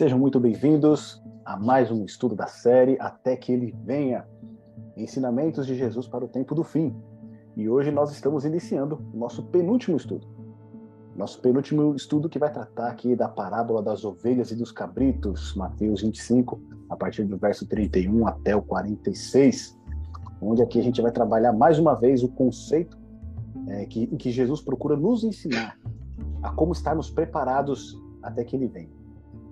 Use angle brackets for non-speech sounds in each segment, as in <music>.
Sejam muito bem-vindos a mais um estudo da série Até que Ele Venha Ensinamentos de Jesus para o Tempo do Fim. E hoje nós estamos iniciando o nosso penúltimo estudo. Nosso penúltimo estudo que vai tratar aqui da parábola das ovelhas e dos cabritos, Mateus 25, a partir do verso 31 até o 46, onde aqui a gente vai trabalhar mais uma vez o conceito é, que, que Jesus procura nos ensinar a como estarmos preparados até que Ele venha.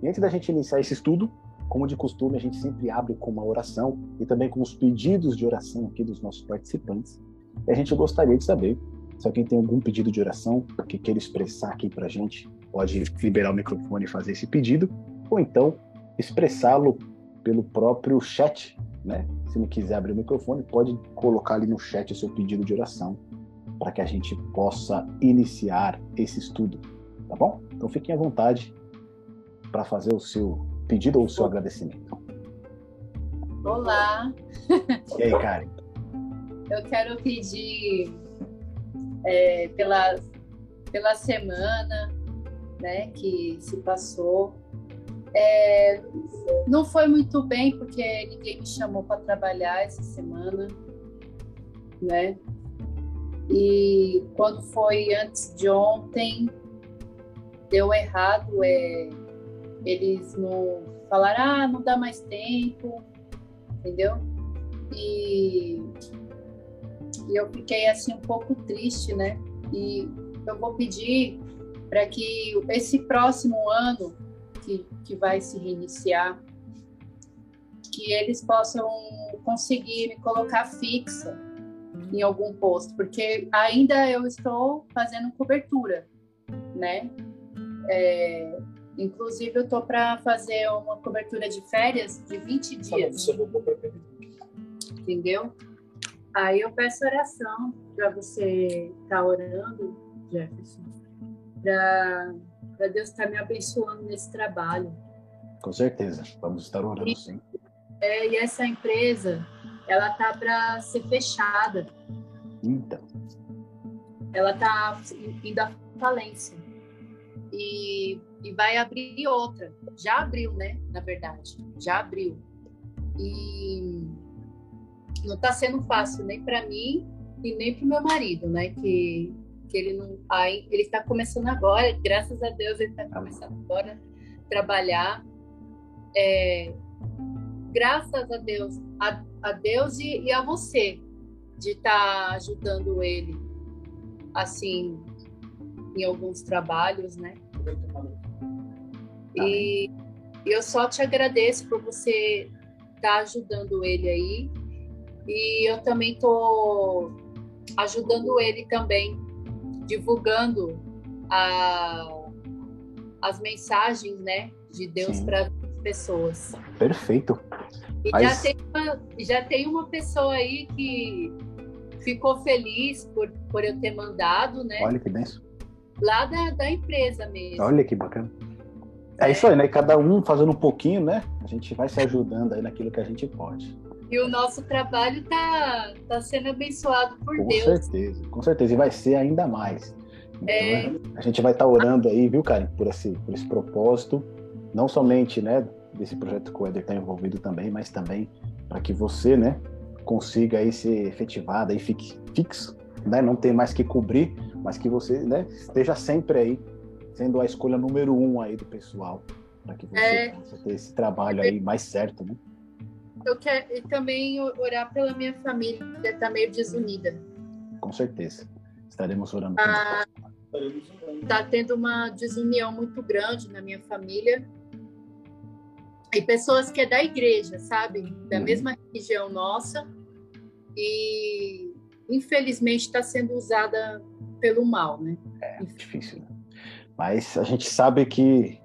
E antes da gente iniciar esse estudo, como de costume, a gente sempre abre com uma oração e também com os pedidos de oração aqui dos nossos participantes. E a gente gostaria de saber se alguém tem algum pedido de oração que queira expressar aqui para a gente, pode liberar o microfone e fazer esse pedido, ou então expressá-lo pelo próprio chat, né? Se não quiser abrir o microfone, pode colocar ali no chat o seu pedido de oração para que a gente possa iniciar esse estudo, tá bom? Então fiquem à vontade para fazer o seu pedido ou o seu agradecimento. Olá! E aí, Karen? Eu quero pedir é, pela, pela semana né, que se passou. É, não foi muito bem, porque ninguém me chamou para trabalhar essa semana, né? E quando foi antes de ontem, deu errado. É, eles não falaram, ah, não dá mais tempo, entendeu? E, e eu fiquei assim um pouco triste, né? E eu vou pedir para que esse próximo ano que, que vai se reiniciar, que eles possam conseguir me colocar fixa em algum posto, porque ainda eu estou fazendo cobertura, né? É, Inclusive, eu tô para fazer uma cobertura de férias de 20 dias. Entendeu? Aí eu peço oração para você estar tá orando, Jefferson, para Deus estar tá me abençoando nesse trabalho. Com certeza, vamos estar orando, e, sim. É, e essa empresa, ela tá para ser fechada. Então. Ela tá indo à falência. E e vai abrir outra. Já abriu, né? Na verdade, já abriu. E não está sendo fácil nem para mim e nem para o meu marido, né? Que, que ele não. Aí, ele está começando agora, graças a Deus, ele está começando agora a trabalhar. É, graças a Deus, a, a Deus e, e, a você de estar tá ajudando ele, assim, em alguns trabalhos, né? E eu só te agradeço por você estar tá ajudando ele aí. E eu também estou ajudando ele também, divulgando a, as mensagens né, de Deus para as pessoas. Perfeito. E Mas... já, tem uma, já tem uma pessoa aí que ficou feliz por, por eu ter mandado, né? Olha que benção. Lá da, da empresa mesmo. Olha que bacana. É isso aí, né? Cada um fazendo um pouquinho, né? A gente vai se ajudando aí naquilo que a gente pode. E o nosso trabalho tá, tá sendo abençoado por com Deus. Com certeza, com certeza. E vai ser ainda mais. Então, é... A gente vai estar tá orando aí, viu, Karen, por esse, por esse propósito. Não somente, né, desse projeto que o Eder está envolvido também, mas também para que você, né, consiga aí ser efetivado, aí fique fixo, né? Não ter mais que cobrir, mas que você, né, esteja sempre aí sendo a escolha número um aí do pessoal, para que você é, possa ter esse trabalho aí mais certo, né? Eu quero também orar pela minha família, que está meio desunida. Com certeza. Estaremos orando. Está tá tendo uma desunião muito grande na minha família. E pessoas que é da igreja, sabe? Da uhum. mesma religião nossa. E infelizmente está sendo usada pelo mal, né? É difícil, né? Mas a gente sabe que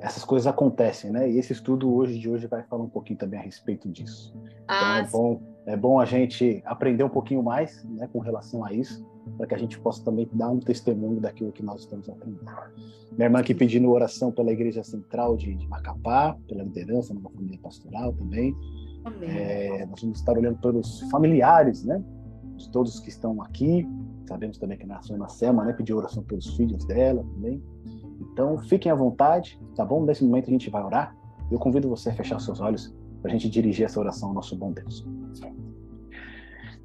essas coisas acontecem, né? E esse estudo hoje de hoje vai falar um pouquinho também a respeito disso. Então ah, é bom, é bom a gente aprender um pouquinho mais, né, com relação a isso, para que a gente possa também dar um testemunho daquilo que nós estamos aprendendo. Minha irmã aqui pedindo oração pela Igreja Central de, de Macapá, pela liderança numa família pastoral também. É, nós vamos estar olhando pelos familiares, né? De todos que estão aqui, Sabemos também que na Selma, né? Pediu oração pelos filhos dela também. Então, fiquem à vontade, tá bom? Nesse momento a gente vai orar. Eu convido você a fechar seus olhos para a gente dirigir essa oração ao nosso bom Deus.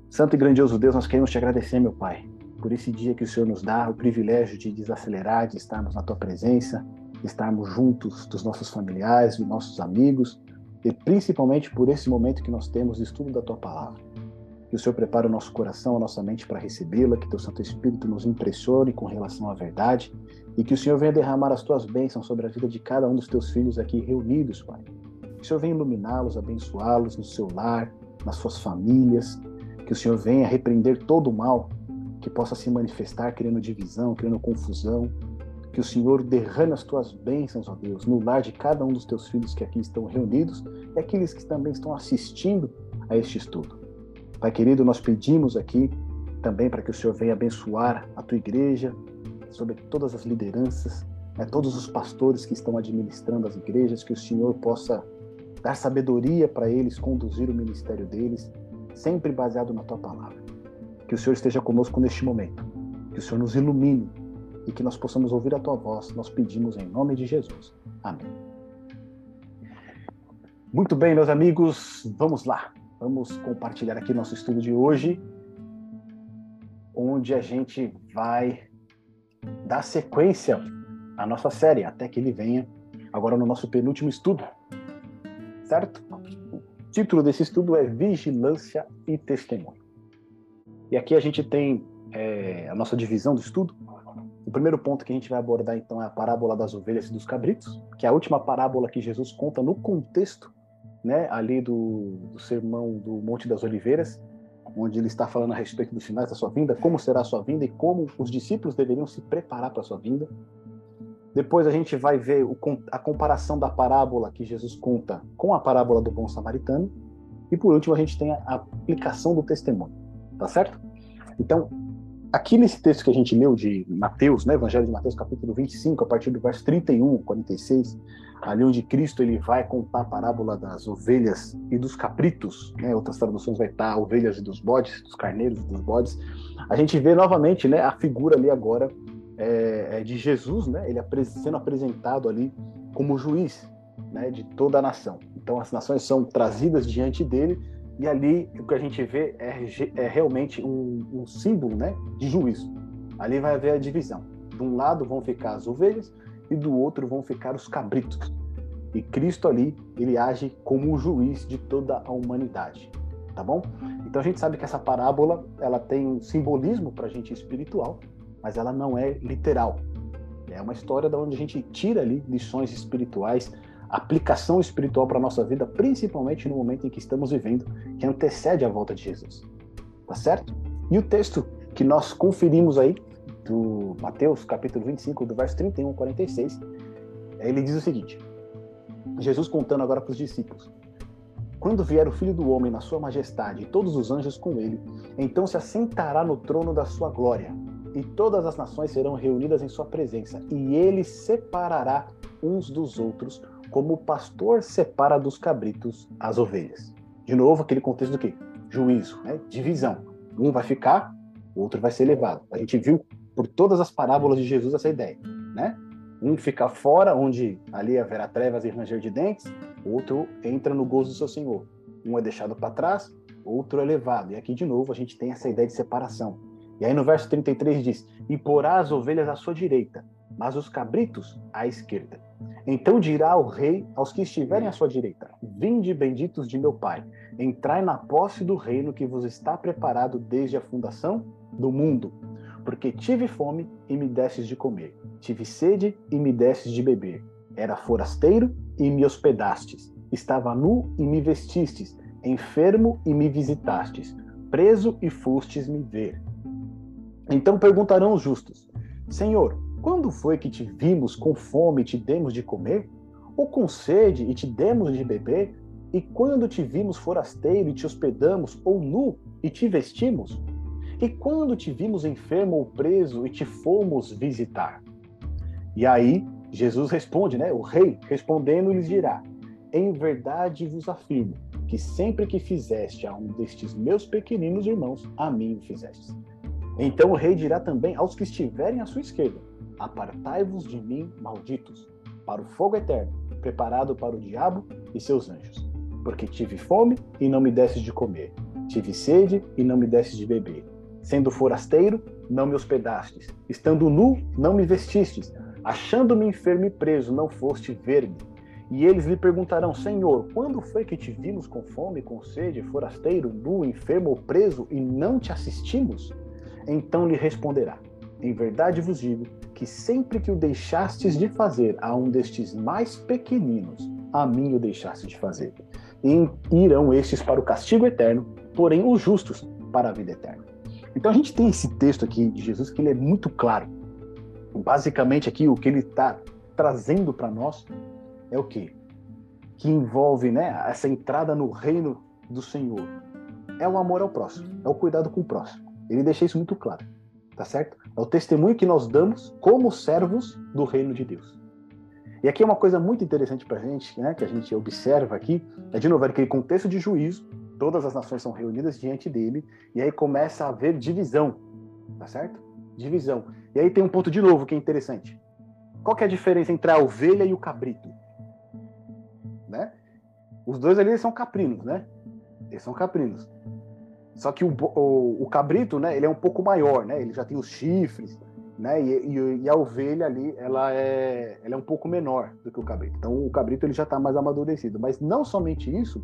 Santo e grandioso Deus, nós queremos te agradecer, meu Pai, por esse dia que o Senhor nos dá, o privilégio de desacelerar, de estarmos na tua presença, estarmos juntos dos nossos familiares, dos nossos amigos, e principalmente por esse momento que nós temos de estudo da tua palavra. Que o Senhor prepare o nosso coração, a nossa mente para recebê-la, que teu Santo Espírito nos impressione com relação à verdade e que o Senhor venha derramar as tuas bênçãos sobre a vida de cada um dos teus filhos aqui reunidos, Pai. Que o Senhor venha iluminá-los, abençoá-los no seu lar, nas suas famílias, que o Senhor venha repreender todo o mal que possa se manifestar criando divisão, criando confusão. Que o Senhor derrame as tuas bênçãos, ó Deus, no lar de cada um dos teus filhos que aqui estão reunidos e aqueles que também estão assistindo a este estudo. Pai querido, nós pedimos aqui também para que o Senhor venha abençoar a tua igreja, sobre todas as lideranças, né, todos os pastores que estão administrando as igrejas, que o Senhor possa dar sabedoria para eles conduzir o ministério deles sempre baseado na tua palavra. Que o Senhor esteja conosco neste momento, que o Senhor nos ilumine e que nós possamos ouvir a tua voz. Nós pedimos em nome de Jesus. Amém. Muito bem, meus amigos, vamos lá. Vamos compartilhar aqui nosso estudo de hoje, onde a gente vai dar sequência à nossa série, até que ele venha agora no nosso penúltimo estudo. Certo? título desse estudo é Vigilância e Testemunho. E aqui a gente tem é, a nossa divisão do estudo. O primeiro ponto que a gente vai abordar então é a parábola das ovelhas e dos cabritos, que é a última parábola que Jesus conta no contexto, né, ali do, do sermão do Monte das Oliveiras, onde ele está falando a respeito dos sinais da sua vinda, como será a sua vinda e como os discípulos deveriam se preparar para a sua vinda. Depois a gente vai ver o, a comparação da parábola que Jesus conta com a parábola do bom samaritano. E por último a gente tem a aplicação do testemunho. Tá certo? Então, aqui nesse texto que a gente leu de Mateus, né, Evangelho de Mateus, capítulo 25, a partir do verso 31, 46, ali onde Cristo ele vai contar a parábola das ovelhas e dos cabritos, né, outras traduções vai estar ovelhas e dos bodes, dos carneiros e dos bodes, a gente vê novamente né, a figura ali agora é, é, de Jesus, né? Ele sendo apresentado ali como juiz, né? De toda a nação. Então as nações são trazidas diante dele e ali o que a gente vê é, é realmente um, um, símbolo, né? De juízo. Ali vai haver a divisão. De um lado vão ficar as ovelhas e do outro vão ficar os cabritos. E Cristo ali ele age como o juiz de toda a humanidade, tá bom? Então a gente sabe que essa parábola ela tem um simbolismo para a gente espiritual mas ela não é literal. É uma história da onde a gente tira ali lições espirituais, aplicação espiritual para nossa vida, principalmente no momento em que estamos vivendo, que antecede a volta de Jesus. Tá certo? E o texto que nós conferimos aí, do Mateus, capítulo 25, do verso 31 ao 46, ele diz o seguinte: Jesus contando agora para os discípulos: Quando vier o Filho do Homem na sua majestade e todos os anjos com ele, então se assentará no trono da sua glória e todas as nações serão reunidas em sua presença, e ele separará uns dos outros, como o pastor separa dos cabritos as ovelhas. De novo, aquele contexto do quê? Juízo, né? divisão. Um vai ficar, o outro vai ser levado. A gente viu por todas as parábolas de Jesus essa ideia, né? Um fica fora, onde ali haverá trevas e ranger de dentes, outro entra no gozo do seu Senhor. Um é deixado para trás, outro é levado. E aqui, de novo, a gente tem essa ideia de separação. E aí no verso 33 diz: E porá as ovelhas à sua direita, mas os cabritos à esquerda. Então dirá o rei aos que estiverem à sua direita: Vinde benditos de meu Pai, entrai na posse do reino que vos está preparado desde a fundação do mundo. Porque tive fome e me destes de comer, tive sede e me destes de beber. Era forasteiro e me hospedastes, estava nu e me vestistes, enfermo e me visitastes, preso e fostes me ver. Então perguntarão os justos: Senhor, quando foi que te vimos com fome e te demos de comer? Ou com sede e te demos de beber? E quando te vimos forasteiro e te hospedamos, ou nu e te vestimos? E quando te vimos enfermo ou preso e te fomos visitar? E aí Jesus responde, né? O rei respondendo lhes dirá: Em verdade vos afirmo que sempre que fizeste a um destes meus pequeninos irmãos, a mim o fizeste. Então o rei dirá também aos que estiverem à sua esquerda: Apartai-vos de mim, malditos, para o fogo eterno, preparado para o diabo e seus anjos. Porque tive fome e não me desses de comer, tive sede e não me desses de beber. Sendo forasteiro, não me hospedastes, estando nu, não me vestistes, achando-me enfermo e preso, não foste ver-me. E eles lhe perguntarão: Senhor, quando foi que te vimos com fome, com sede, forasteiro, nu, enfermo ou preso e não te assistimos? Então lhe responderá: Em verdade vos digo que sempre que o deixastes de fazer a um destes mais pequeninos, a mim o deixaste de fazer. E irão estes para o castigo eterno, porém os justos para a vida eterna. Então a gente tem esse texto aqui de Jesus que ele é muito claro. Basicamente aqui o que ele está trazendo para nós é o quê? Que envolve né, essa entrada no reino do Senhor. É o amor ao próximo, é o cuidado com o próximo. Ele deixa isso muito claro, tá certo? É o testemunho que nós damos como servos do reino de Deus. E aqui é uma coisa muito interessante para a gente, né, que a gente observa aqui, é de novo aquele contexto de juízo, todas as nações são reunidas diante dele, e aí começa a haver divisão, tá certo? Divisão. E aí tem um ponto de novo que é interessante. Qual que é a diferença entre a ovelha e o cabrito? Né? Os dois ali são caprinos, né? Eles são caprinos. Só que o, o, o, cabrito, né, ele é um pouco maior, né? Ele já tem os chifres, né? E, e, e, a ovelha ali, ela é, ela é um pouco menor do que o cabrito. Então o cabrito ele já está mais amadurecido. Mas não somente isso,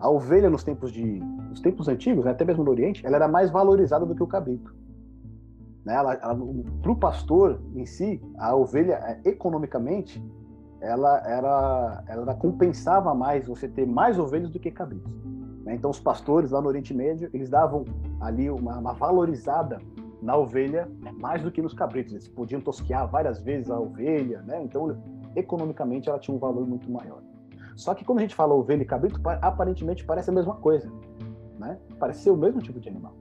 a ovelha nos tempos de, nos tempos antigos, né, até mesmo no Oriente, ela era mais valorizada do que o cabrito. Né? Para o pastor em si, a ovelha é, economicamente ela era, ela compensava mais você ter mais ovelhas do que cabritos. Né? Então, os pastores lá no Oriente Médio, eles davam ali uma, uma valorizada na ovelha mais do que nos cabritos. Eles podiam tosquear várias vezes a ovelha, né? Então, economicamente, ela tinha um valor muito maior. Só que quando a gente fala ovelha e cabrito, aparentemente parece a mesma coisa, né? Parece ser o mesmo tipo de animal.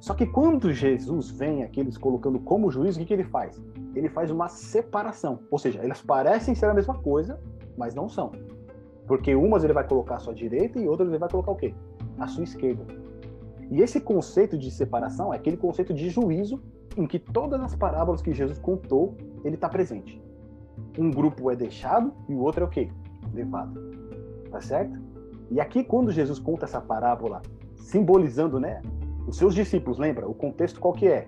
Só que quando Jesus vem aqui, eles colocando como juiz, o que, que ele faz? Ele faz uma separação. Ou seja, elas parecem ser a mesma coisa, mas não são. Porque umas ele vai colocar à sua direita e outras ele vai colocar o quê? À sua esquerda. E esse conceito de separação é aquele conceito de juízo em que todas as parábolas que Jesus contou, ele está presente. Um grupo é deixado e o outro é o quê? Levado. Tá certo? E aqui, quando Jesus conta essa parábola, simbolizando né, os seus discípulos, lembra? O contexto qual que é?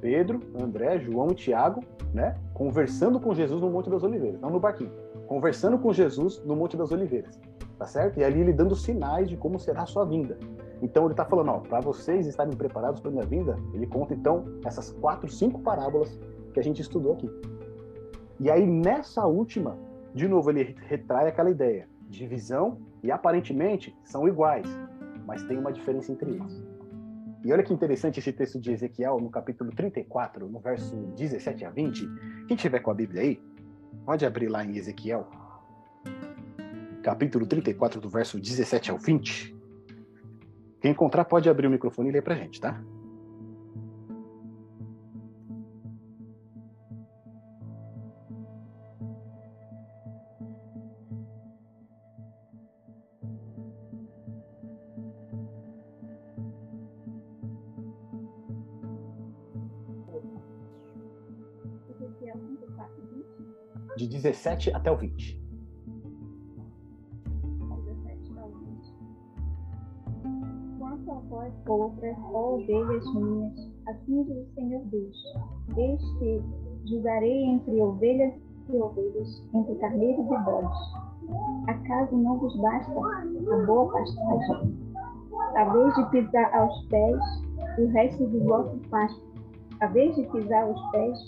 Pedro, André, João e Tiago, né? Conversando com Jesus no Monte das Oliveiras, não no barquinho conversando com Jesus no Monte das Oliveiras, tá certo? E ali ele dando sinais de como será a sua vinda. Então ele está falando, ó, para vocês estarem preparados para minha vinda, ele conta então essas quatro, cinco parábolas que a gente estudou aqui. E aí nessa última, de novo ele retrai aquela ideia, divisão e aparentemente são iguais, mas tem uma diferença entre eles. E olha que interessante esse texto de Ezequiel no capítulo 34, no verso 17 a 20. Quem tiver com a Bíblia aí, Pode abrir lá em Ezequiel, capítulo 34, do verso 17 ao 20. Quem encontrar pode abrir o microfone e ler pra gente, tá? 17 até o 20. Quanto a vós, outras, ó ovelhas minhas, assim diz o Senhor Deus: Eis que julgarei entre ovelhas e ovelhas, entre carneiros e bodes. Acaso não vos basta a boa pastagem? A vez de pisar aos pés o resto do vosso pasto, a vez de pisar aos pés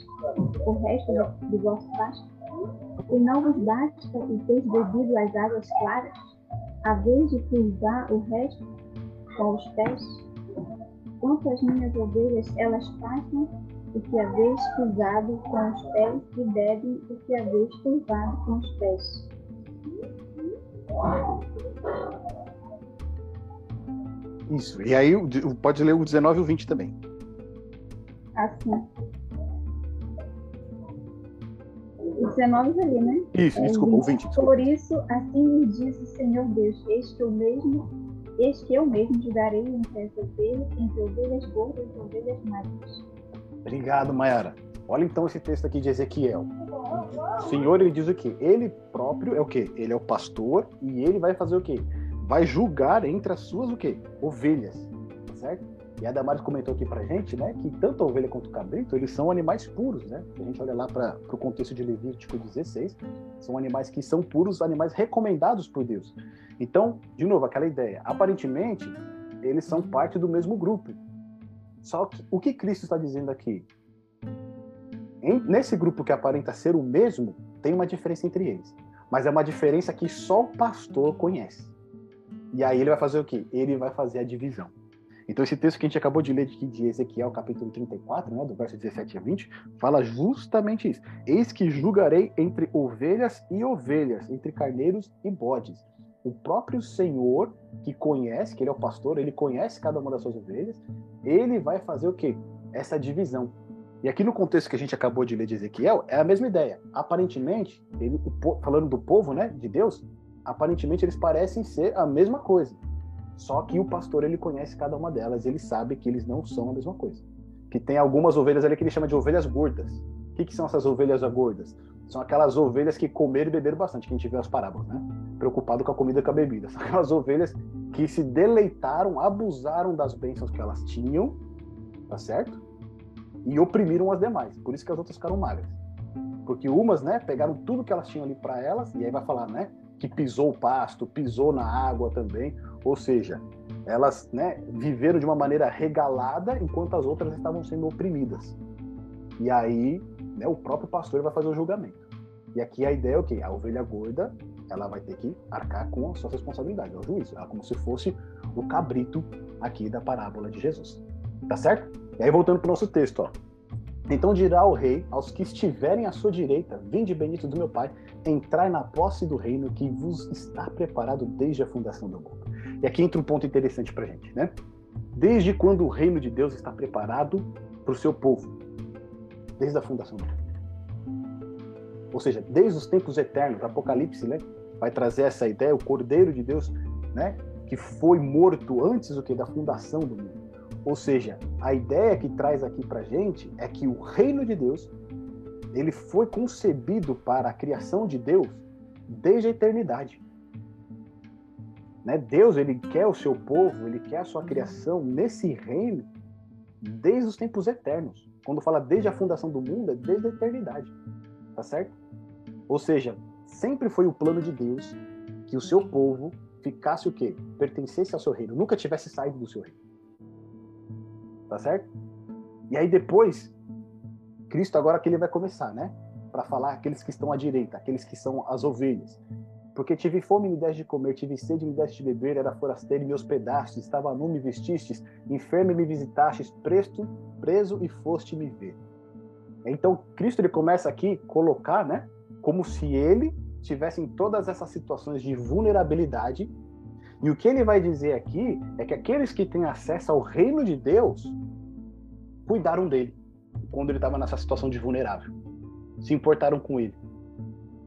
o resto do vosso pasto, e não vos basta o ter bebido as águas claras, a vez de pisar o resto com os pés? Quanto as minhas ovelhas, elas passam o que vez pisado com os pés e bebem o que vez curvado com os pés. Isso. E aí pode ler o 19 e o 20 também. Assim. 19 ali, né? Isso, é, desculpa, o 20. Desculpa. Por isso, assim me diz o Senhor Deus, eis que eu mesmo, eis que eu mesmo julgarei entre as ovelhas, entre ovelhas gordas e ovelhas magras. Obrigado, Mayara. Olha então esse texto aqui de Ezequiel. O Senhor ele diz o quê? Ele próprio é o quê? Ele é o pastor e ele vai fazer o quê? Vai julgar entre as suas o quê? Ovelhas, certo? E a Damares comentou aqui pra gente, né, que tanto a ovelha quanto o cabrito, eles são animais puros, né? A gente olha lá para o contexto de Levítico 16, são animais que são puros, animais recomendados por Deus. Então, de novo, aquela ideia, aparentemente, eles são parte do mesmo grupo. Só que o que Cristo está dizendo aqui? Em, nesse grupo que aparenta ser o mesmo, tem uma diferença entre eles. Mas é uma diferença que só o pastor conhece. E aí ele vai fazer o quê? Ele vai fazer a divisão. Então, esse texto que a gente acabou de ler de, Ezequiel, capítulo 34, né, do verso 17 a 20, fala justamente isso. Eis que julgarei entre ovelhas e ovelhas, entre carneiros e bodes. O próprio Senhor, que conhece, que ele é o pastor, ele conhece cada uma das suas ovelhas, ele vai fazer o quê? Essa divisão. E aqui no contexto que a gente acabou de ler de Ezequiel, é a mesma ideia. Aparentemente, ele, falando do povo, né, de Deus, aparentemente eles parecem ser a mesma coisa. Só que o pastor ele conhece cada uma delas, ele sabe que eles não são a mesma coisa. Que tem algumas ovelhas ali que ele chama de ovelhas gordas. O que, que são essas ovelhas gordas? São aquelas ovelhas que comeram e beberam bastante, que a gente vê as parábolas, né? Preocupado com a comida e com a bebida. São aquelas ovelhas que se deleitaram, abusaram das bênçãos que elas tinham, tá certo? E oprimiram as demais. Por isso que as outras ficaram magras. Porque umas, né, pegaram tudo que elas tinham ali para elas, e aí vai falar, né, que pisou o pasto, pisou na água também. Ou seja, elas né, viveram de uma maneira regalada enquanto as outras estavam sendo oprimidas. E aí, né, o próprio pastor vai fazer o julgamento. E aqui a ideia é o quê? A ovelha gorda, ela vai ter que arcar com a sua responsabilidade, é o juízo. É como se fosse o cabrito aqui da parábola de Jesus. Tá certo? E aí, voltando para o nosso texto, ó. Então dirá o rei aos que estiverem à sua direita: Vinde bendito do meu Pai, entrai na posse do reino que vos está preparado desde a fundação do mundo. E aqui entra um ponto interessante para a gente, né? Desde quando o reino de Deus está preparado para o seu povo? Desde a fundação do mundo. Ou seja, desde os tempos eternos, Apocalipse, né? Vai trazer essa ideia, o Cordeiro de Deus, né? Que foi morto antes do que da fundação do mundo. Ou seja, a ideia que traz aqui para gente é que o reino de Deus ele foi concebido para a criação de Deus desde a eternidade. Né? Deus ele quer o seu povo, ele quer a sua criação nesse reino desde os tempos eternos. Quando fala desde a fundação do mundo, é desde a eternidade. Tá certo? Ou seja, sempre foi o plano de Deus que o seu povo ficasse o quê? Pertencesse ao seu reino, nunca tivesse saído do seu reino. Tá certo? E aí depois, Cristo agora que ele vai começar, né? Para falar aqueles que estão à direita, aqueles que são as ovelhas. Porque tive fome e me deste de comer, tive sede e me deste de beber, era forasteiro e me hospedaste, estava nu e me vestistes, enfermo e me visitastes, presto, preso e foste me ver. Então, Cristo ele começa aqui colocar, né, como se ele tivesse em todas essas situações de vulnerabilidade. E o que ele vai dizer aqui é que aqueles que têm acesso ao reino de Deus cuidaram dele quando ele estava nessa situação de vulnerável. Se importaram com ele.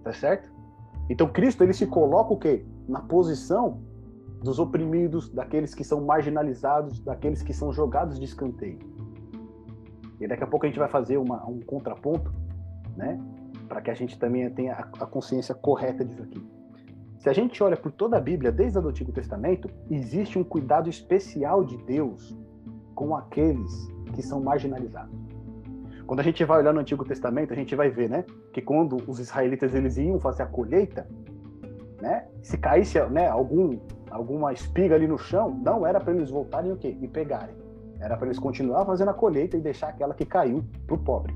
Tá certo? Então Cristo ele se coloca o quê? Na posição dos oprimidos, daqueles que são marginalizados, daqueles que são jogados de escanteio. E daqui a pouco a gente vai fazer uma, um contraponto, né? Para que a gente também tenha a, a consciência correta disso aqui. Se a gente olha por toda a Bíblia, desde o Antigo Testamento, existe um cuidado especial de Deus com aqueles que são marginalizados. Quando a gente vai olhar no Antigo Testamento, a gente vai ver, né, que quando os israelitas eles iam fazer a colheita, né, se caísse, né, algum alguma espiga ali no chão, não era para eles voltarem o quê? E pegarem. Era para eles continuar fazendo a colheita e deixar aquela que caiu para o pobre.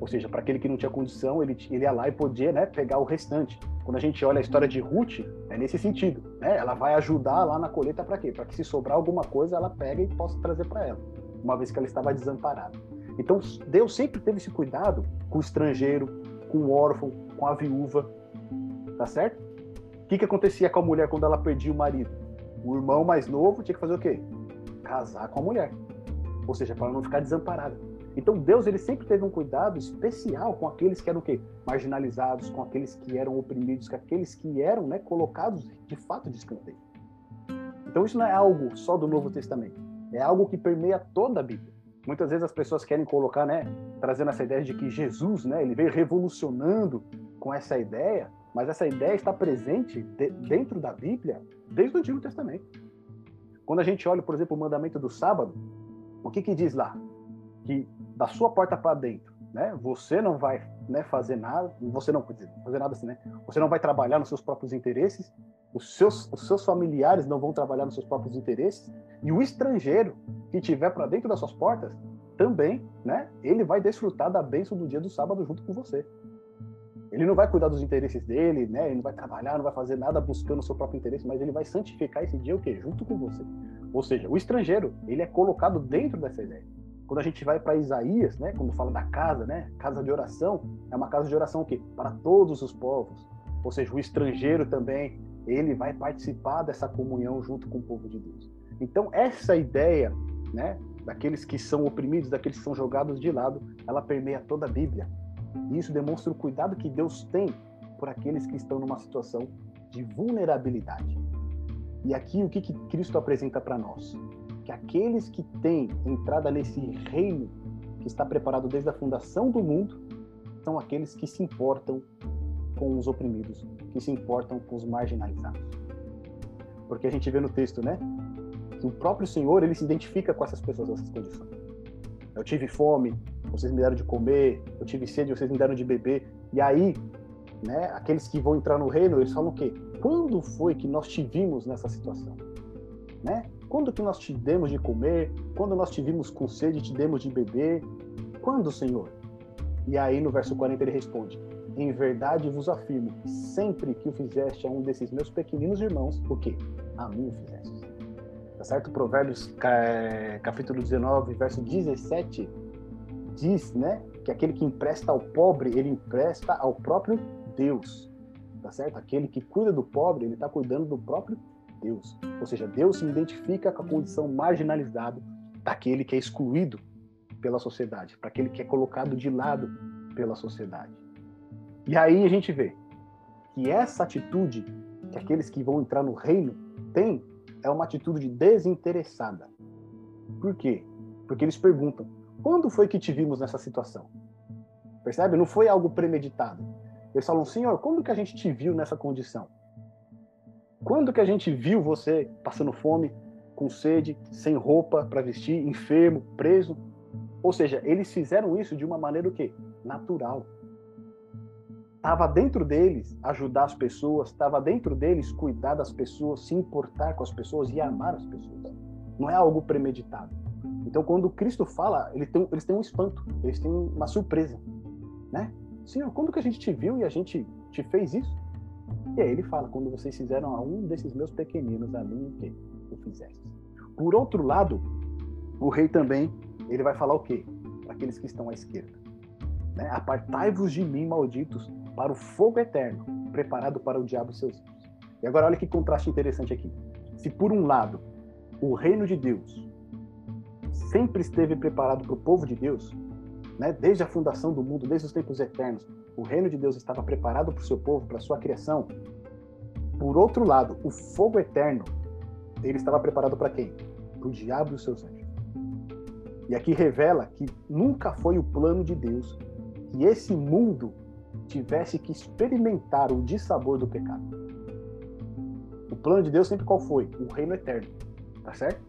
Ou seja, para aquele que não tinha condição, ele, ele ia lá e podia né, pegar o restante. Quando a gente olha a história de Ruth, é nesse sentido. Né? Ela vai ajudar lá na colheita para quê? Para que se sobrar alguma coisa, ela pega e possa trazer para ela, uma vez que ela estava desamparada. Então, Deus sempre teve esse cuidado com o estrangeiro, com o órfão, com a viúva. Tá certo? O que, que acontecia com a mulher quando ela perdia o marido? O irmão mais novo tinha que fazer o quê? Casar com a mulher. Ou seja, para não ficar desamparada. Então Deus ele sempre teve um cuidado especial com aqueles que eram o quê? marginalizados, com aqueles que eram oprimidos, com aqueles que eram né, colocados de fato de escanteio. Então isso não é algo só do Novo Testamento, é algo que permeia toda a Bíblia. Muitas vezes as pessoas querem colocar, né, trazendo essa ideia de que Jesus, né, ele veio revolucionando com essa ideia, mas essa ideia está presente de, dentro da Bíblia desde o Antigo Testamento. Quando a gente olha, por exemplo, o mandamento do sábado, o que que diz lá? Que da sua porta para dentro, né, você não vai, né, fazer nada, você não fazer nada assim, né? Você não vai trabalhar nos seus próprios interesses, os seus, os seus familiares não vão trabalhar nos seus próprios interesses, e o estrangeiro que tiver para dentro das suas portas, também, né, ele vai desfrutar da bênção do dia do sábado junto com você. Ele não vai cuidar dos interesses dele, né? Ele não vai trabalhar, não vai fazer nada buscando o seu próprio interesse, mas ele vai santificar esse dia o quê? Junto com você. Ou seja, o estrangeiro, ele é colocado dentro dessa ideia. Quando a gente vai para Isaías, né, quando fala da casa, né, casa de oração, é uma casa de oração o quê? Para todos os povos. Ou seja, o estrangeiro também, ele vai participar dessa comunhão junto com o povo de Deus. Então, essa ideia, né, daqueles que são oprimidos, daqueles que são jogados de lado, ela permeia toda a Bíblia. E isso demonstra o cuidado que Deus tem por aqueles que estão numa situação de vulnerabilidade. E aqui o que, que Cristo apresenta para nós? Que aqueles que têm entrada nesse reino que está preparado desde a fundação do mundo são aqueles que se importam com os oprimidos, que se importam com os marginalizados. Porque a gente vê no texto, né? Que o próprio Senhor, ele se identifica com essas pessoas nessas condições. Eu tive fome, vocês me deram de comer, eu tive sede, vocês me deram de beber. E aí, né, aqueles que vão entrar no reino, eles falam o quê? Quando foi que nós te vimos nessa situação? Né? Quando que nós te demos de comer? Quando nós te vimos com sede te demos de beber? Quando, Senhor? E aí no verso 40 ele responde: em verdade vos afirmo, sempre que o fizeste a um desses meus pequeninos irmãos, o que? A mim o fizeste. Tá certo? Provérbios capítulo 19, verso 17 diz, né, que aquele que empresta ao pobre, ele empresta ao próprio Deus. Tá certo? Aquele que cuida do pobre, ele está cuidando do próprio Deus. Ou seja, Deus se identifica com a condição marginalizada daquele que é excluído pela sociedade, para aquele que é colocado de lado pela sociedade. E aí a gente vê que essa atitude que aqueles que vão entrar no reino têm é uma atitude desinteressada. Por quê? Porque eles perguntam: quando foi que te vimos nessa situação? Percebe? Não foi algo premeditado. Eles falam: Senhor, quando que a gente te viu nessa condição? Quando que a gente viu você passando fome, com sede, sem roupa para vestir, enfermo, preso? Ou seja, eles fizeram isso de uma maneira o quê? Natural estava dentro deles ajudar as pessoas, estava dentro deles cuidar das pessoas, se importar com as pessoas e amar as pessoas. Não é algo premeditado. Então, quando Cristo fala, ele tem, eles têm um espanto, eles têm uma surpresa, né? Senhor, quando que a gente te viu e a gente te fez isso? E aí ele fala, quando vocês fizeram a um desses meus pequeninos, a mim, o que eu fizesse. Por outro lado, o rei também, ele vai falar o quê? Para aqueles que estão à esquerda. Né? Apartai-vos de mim, malditos, para o fogo eterno, preparado para o diabo e seus filhos. E agora olha que contraste interessante aqui. Se por um lado o reino de Deus sempre esteve preparado para o povo de Deus, né? desde a fundação do mundo, desde os tempos eternos, o reino de Deus estava preparado para o seu povo, para a sua criação. Por outro lado, o fogo eterno, ele estava preparado para quem? Para o diabo e os seus anjos. E aqui revela que nunca foi o plano de Deus que esse mundo tivesse que experimentar o dissabor do pecado. O plano de Deus sempre qual foi? O reino eterno, tá certo?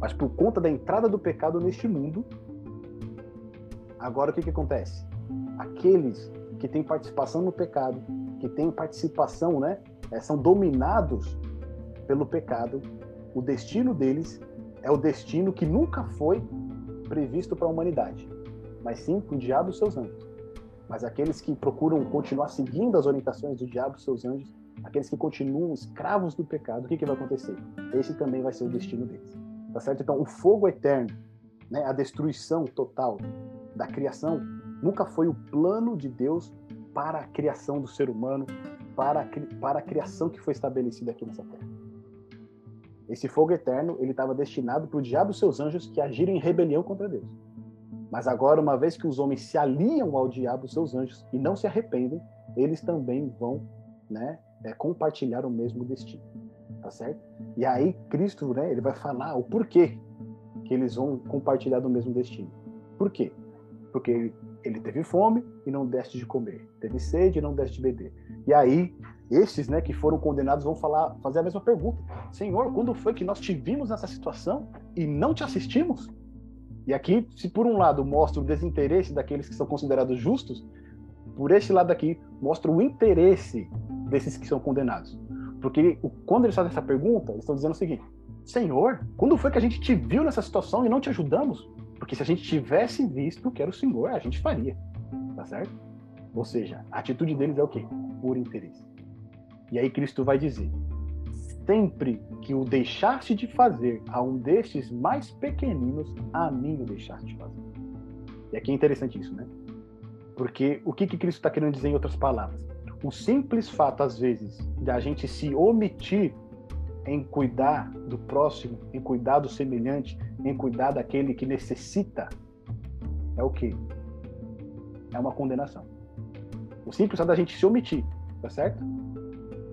Mas por conta da entrada do pecado neste mundo, agora o que, que acontece? Aqueles que têm participação no pecado, que têm participação, né, é, são dominados pelo pecado, o destino deles é o destino que nunca foi previsto para a humanidade, mas sim para o diabo e seus anjos. Mas aqueles que procuram continuar seguindo as orientações do diabo e seus anjos, aqueles que continuam escravos do pecado, o que, que vai acontecer? Esse também vai ser o destino deles. Tá certo? Então, o fogo eterno, né, a destruição total da criação, nunca foi o plano de Deus para a criação do ser humano, para a, para a criação que foi estabelecida aqui nessa terra. Esse fogo eterno, ele estava destinado para o diabo e seus anjos que agiram em rebelião contra Deus. Mas agora, uma vez que os homens se aliam ao diabo, seus anjos, e não se arrependem, eles também vão né, é, compartilhar o mesmo destino. Tá certo? E aí, Cristo, né, ele vai falar o porquê que eles vão compartilhar do mesmo destino. Por quê? Porque ele, teve fome e não deste de comer, teve sede e não deste de beber. E aí, estes, né, que foram condenados vão falar, fazer a mesma pergunta: Senhor, quando foi que nós te vimos nessa situação e não te assistimos? E aqui, se por um lado mostra o desinteresse daqueles que são considerados justos, por este lado aqui mostra o interesse desses que são condenados. Porque quando eles fazem essa pergunta, eles estão dizendo o seguinte: Senhor, quando foi que a gente te viu nessa situação e não te ajudamos? Porque se a gente tivesse visto que era o Senhor, a gente faria. Tá certo? Ou seja, a atitude deles é o quê? Por interesse. E aí Cristo vai dizer: sempre que o deixaste de fazer a um destes mais pequeninos, a mim o deixaste de fazer. E aqui é interessante isso, né? Porque o que, que Cristo está querendo dizer em outras palavras? O simples fato, às vezes, de a gente se omitir em cuidar do próximo, em cuidar do semelhante, em cuidar daquele que necessita, é o quê? É uma condenação. O simples fato da gente se omitir, tá certo?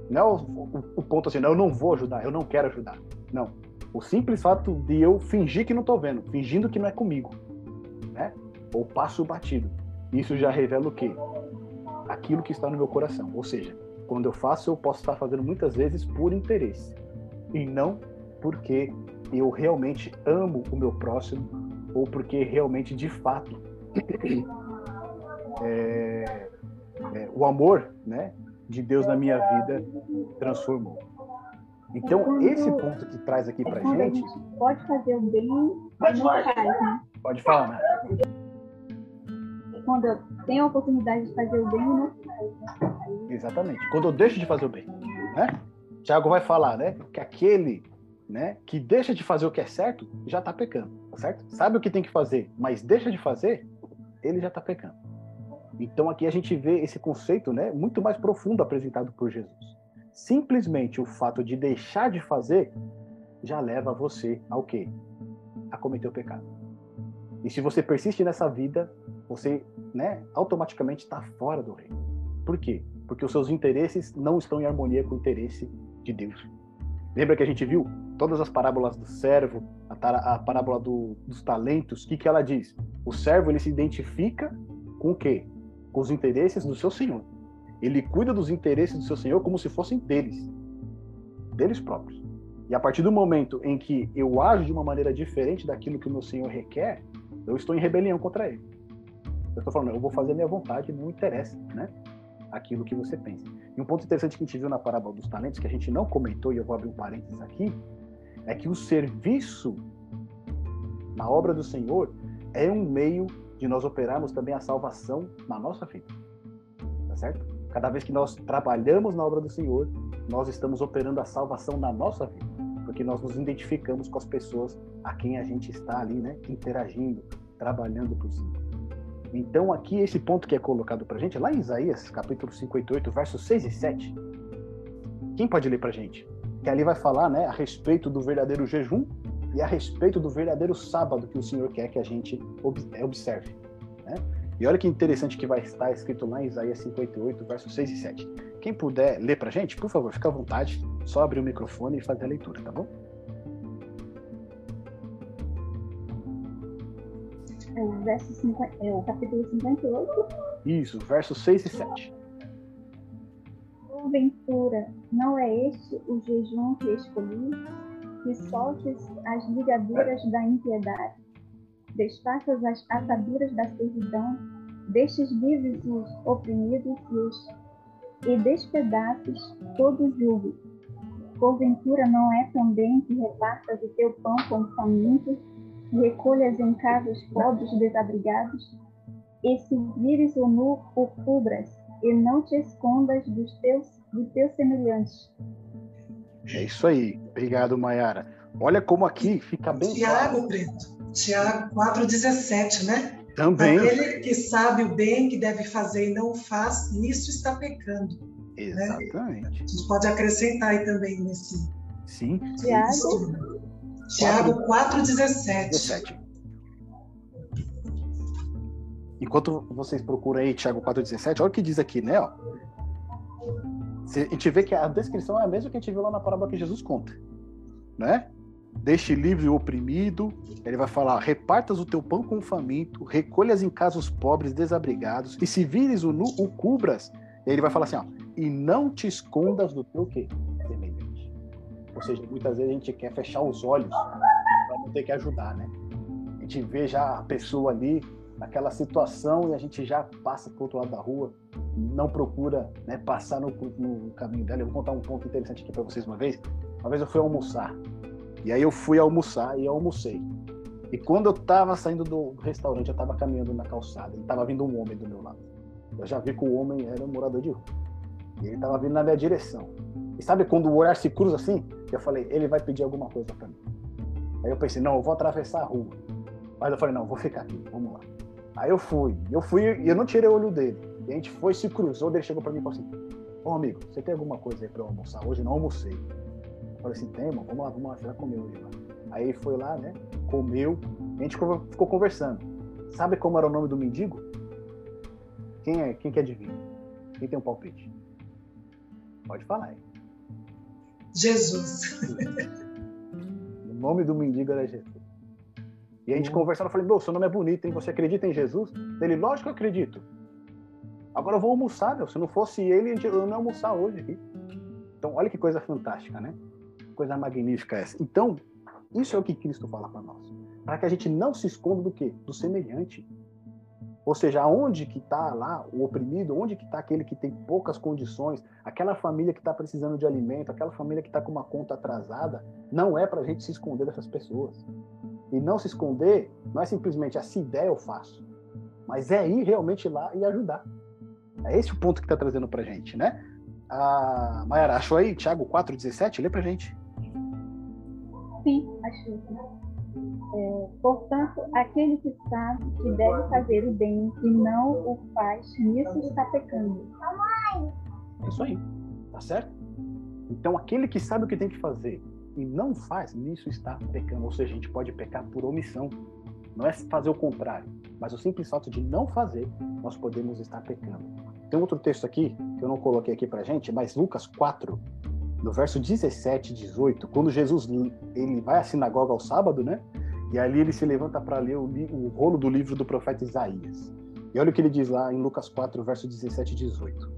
Não é o, o, o, ponto assim, não, eu não vou ajudar, eu não quero ajudar. Não. O simples fato de eu fingir que não estou vendo, fingindo que não é comigo, né? Ou passo batido. Isso já revela o quê? Aquilo que está no meu coração. Ou seja, quando eu faço, eu posso estar fazendo muitas vezes por interesse e não porque eu realmente amo o meu próximo ou porque realmente, de fato, <clears throat> é, é, o amor, né, de Deus na minha vida transformou. Então, esse ponto que traz aqui pra gente. pode fazer o bem, não faz, né? Pode falar, né? Quando eu tenho a oportunidade de fazer o bem, não. Né? Exatamente. Quando eu deixo de fazer o bem. Né? Tiago vai falar, né? Que aquele né, que deixa de fazer o que é certo já está pecando, tá certo? Sabe o que tem que fazer, mas deixa de fazer, ele já está pecando. Então aqui a gente vê esse conceito, né, muito mais profundo apresentado por Jesus. Simplesmente o fato de deixar de fazer já leva você ao quê? A cometer o pecado. E se você persiste nessa vida, você, né, automaticamente está fora do reino. Por quê? Porque os seus interesses não estão em harmonia com o interesse de Deus. Lembra que a gente viu todas as parábolas do servo, a, a parábola do, dos talentos? O que, que ela diz? O servo ele se identifica com o quê? Com os interesses do seu senhor. Ele cuida dos interesses do seu senhor como se fossem deles, deles próprios. E a partir do momento em que eu ajo de uma maneira diferente daquilo que o meu senhor requer, eu estou em rebelião contra ele. Eu estou falando, eu vou fazer a minha vontade, não interessa, né? Aquilo que você pensa. E um ponto interessante que a gente viu na parábola dos talentos, que a gente não comentou, e eu vou abrir um parênteses aqui, é que o serviço na obra do Senhor é um meio de nós operarmos também a salvação na nossa vida. Tá certo? Cada vez que nós trabalhamos na obra do Senhor, nós estamos operando a salvação na nossa vida, porque nós nos identificamos com as pessoas a quem a gente está ali, né, interagindo, trabalhando para o Senhor. Então, aqui, esse ponto que é colocado para gente, lá em Isaías, capítulo 58, versos 6 e 7. Quem pode ler para gente? Que ali vai falar né, a respeito do verdadeiro jejum e a respeito do verdadeiro sábado que o Senhor quer que a gente é, observe. Né? E olha que interessante que vai estar escrito lá em Isaías 58, versos 6 e 7. Quem puder ler para a gente, por favor, fica à vontade, só abrir o microfone e fazer a leitura, tá bom? É o, verso 50, é o capítulo 58? Isso, versos 6 e 7. Porventura, não é este o jejum que escolhi? Que soltes as ligaduras da impiedade, desfaças as ataduras da servidão, deixes livres os oprimidos e, os, e todo o jugo. Porventura não é também que repartas o teu pão com os famintos, e recolhas em casa os pobres desabrigados, e se vires o nu, o cubras, e não te escondas dos teus semelhantes. É isso aí. Obrigado, Mayara. Olha como aqui fica bem. Tiago, Preto. Tiago 4,17, né? Também. Aquele que sabe o bem que deve fazer e não faz, nisso está pecando. Né? Exatamente. Né? A gente pode acrescentar aí também nesse. Sim. Tiago. Tiago 4,17. Enquanto vocês procuram aí Tiago 4,17, olha o que diz aqui, né? Ó. A gente vê que a descrição é a mesma que a gente viu lá na parábola que Jesus conta, né? deixe livre o oprimido. Ele vai falar: repartas o teu pão com o faminto, recolhas em casa os pobres desabrigados, e se vires o nu, o cubras. E ele vai falar assim: ó, e não te escondas do teu quê? Semelhante. Ou seja, muitas vezes a gente quer fechar os olhos para não ter que ajudar, né? A gente vê já a pessoa ali naquela situação e a gente já passa para outro lado da rua, não procura né, passar no, no, caminho dela. Eu vou contar um ponto interessante aqui para vocês uma vez. Uma vez eu fui almoçar e aí eu fui almoçar e eu almocei. E quando eu estava saindo do restaurante, eu estava caminhando na calçada e estava vindo um homem do meu lado. Eu já vi que o homem era um morador de rua. E ele estava vindo na minha direção. E sabe quando o olhar se cruza assim? Eu falei, ele vai pedir alguma coisa para mim. Aí eu pensei, não, eu vou atravessar a rua. Mas eu falei, não, vou ficar aqui, vamos lá. Aí eu fui, eu fui e eu não tirei o olho dele. E a gente foi, se cruzou, ele chegou para mim e falou assim: Ô amigo, você tem alguma coisa aí para eu almoçar? Hoje não almocei. Eu falei assim: tem, mano, vamos lá, vamos lá, vai comer hoje lá. Aí ele foi lá, né? Comeu, a gente ficou conversando. Sabe como era o nome do mendigo? Quem é? Quem que adivinha? Quem tem um palpite? Pode falar aí. Jesus. <laughs> o nome do mendigo era Jesus. E a gente conversando, eu falei, meu, seu nome é bonito, hein? Você acredita em Jesus? Ele, lógico que eu acredito. Agora eu vou almoçar, meu. Se não fosse ele, eu não ia almoçar hoje aqui. Então, olha que coisa fantástica, né? Coisa magnífica essa. Então, isso é o que Cristo fala para nós. Para que a gente não se esconda do quê? Do semelhante. Ou seja, aonde que está lá o oprimido, onde que está aquele que tem poucas condições, aquela família que está precisando de alimento, aquela família que está com uma conta atrasada, não é para a gente se esconder dessas pessoas. E não se esconder não é simplesmente se der eu faço, mas é ir realmente lá e ajudar. É esse o ponto que está trazendo para gente, né? A Mayara, achou aí Tiago 4,17? Lê para gente. Sim, achei. É, portanto, aquele que sabe que deve fazer o bem e não o faz, nisso está pecando. É isso aí, tá certo? Então, aquele que sabe o que tem que fazer e não faz, nisso está pecando. Ou seja, a gente pode pecar por omissão. Não é fazer o contrário, mas o simples fato de não fazer, nós podemos estar pecando. Tem outro texto aqui, que eu não coloquei aqui pra gente, mas Lucas 4, no verso 17 e 18, quando Jesus ele vai à sinagoga ao sábado, né? E ali ele se levanta para ler o, o, rolo do livro do profeta Isaías. E olha o que ele diz lá em Lucas 4, verso 17 e 18.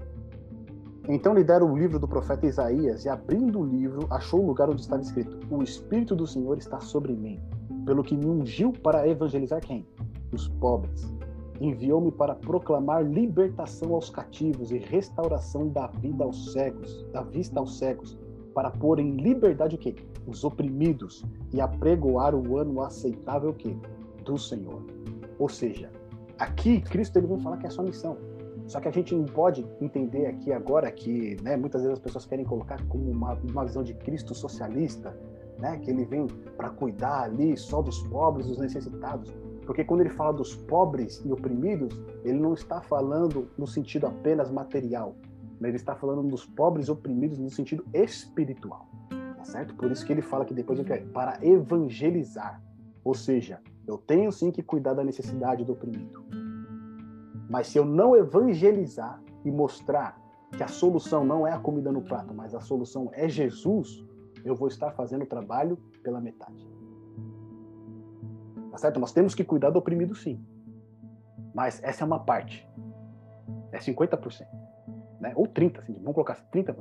Então lhe deram o livro do profeta Isaías, e abrindo o livro, achou o lugar onde estava escrito: O Espírito do Senhor está sobre mim, pelo que me ungiu para evangelizar quem? Os pobres. Enviou-me para proclamar libertação aos cativos e restauração da vida aos cegos, da vista aos cegos, para pôr em liberdade o quê? Os oprimidos e apregoar o ano aceitável o quê? Do Senhor. Ou seja, aqui Cristo ele vem falar que é a sua missão. Só que a gente não pode entender aqui agora que, né, muitas vezes as pessoas querem colocar como uma, uma visão de Cristo socialista, né, que ele vem para cuidar ali só dos pobres, dos necessitados. Porque quando ele fala dos pobres e oprimidos, ele não está falando no sentido apenas material, mas ele está falando dos pobres oprimidos no sentido espiritual, tá certo? Por isso que ele fala que depois eu quero para evangelizar, ou seja, eu tenho sim que cuidar da necessidade do oprimido, mas se eu não evangelizar e mostrar que a solução não é a comida no prato, mas a solução é Jesus, eu vou estar fazendo o trabalho pela metade. Tá certo? Nós temos que cuidar do oprimido sim. Mas essa é uma parte. É 50%. Né? Ou 30%, assim, vamos colocar 30%.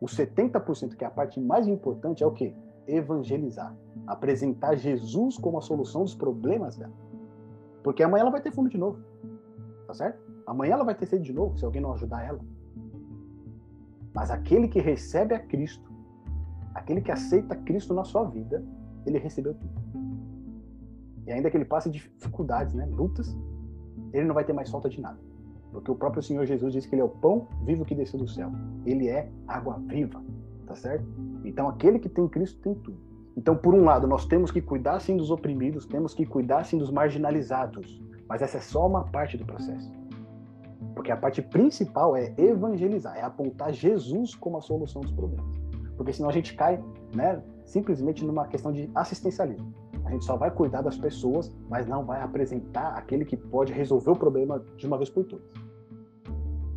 O 70%, que é a parte mais importante, é o quê? Evangelizar. Apresentar Jesus como a solução dos problemas dela. Porque amanhã ela vai ter fome de novo. Tá certo? Amanhã ela vai ter sede de novo se alguém não ajudar ela. Mas aquele que recebe a Cristo, aquele que aceita Cristo na sua vida, ele recebeu tudo. E ainda que ele passe dificuldades, né, lutas, ele não vai ter mais falta de nada. Porque o próprio Senhor Jesus disse que ele é o pão vivo que desceu do céu. Ele é água viva, tá certo? Então aquele que tem Cristo tem tudo. Então, por um lado, nós temos que cuidar sim dos oprimidos, temos que cuidar sim dos marginalizados, mas essa é só uma parte do processo. Porque a parte principal é evangelizar, é apontar Jesus como a solução dos problemas. Porque senão a gente cai, né, simplesmente numa questão de assistencialismo. A gente só vai cuidar das pessoas, mas não vai apresentar aquele que pode resolver o problema de uma vez por todas.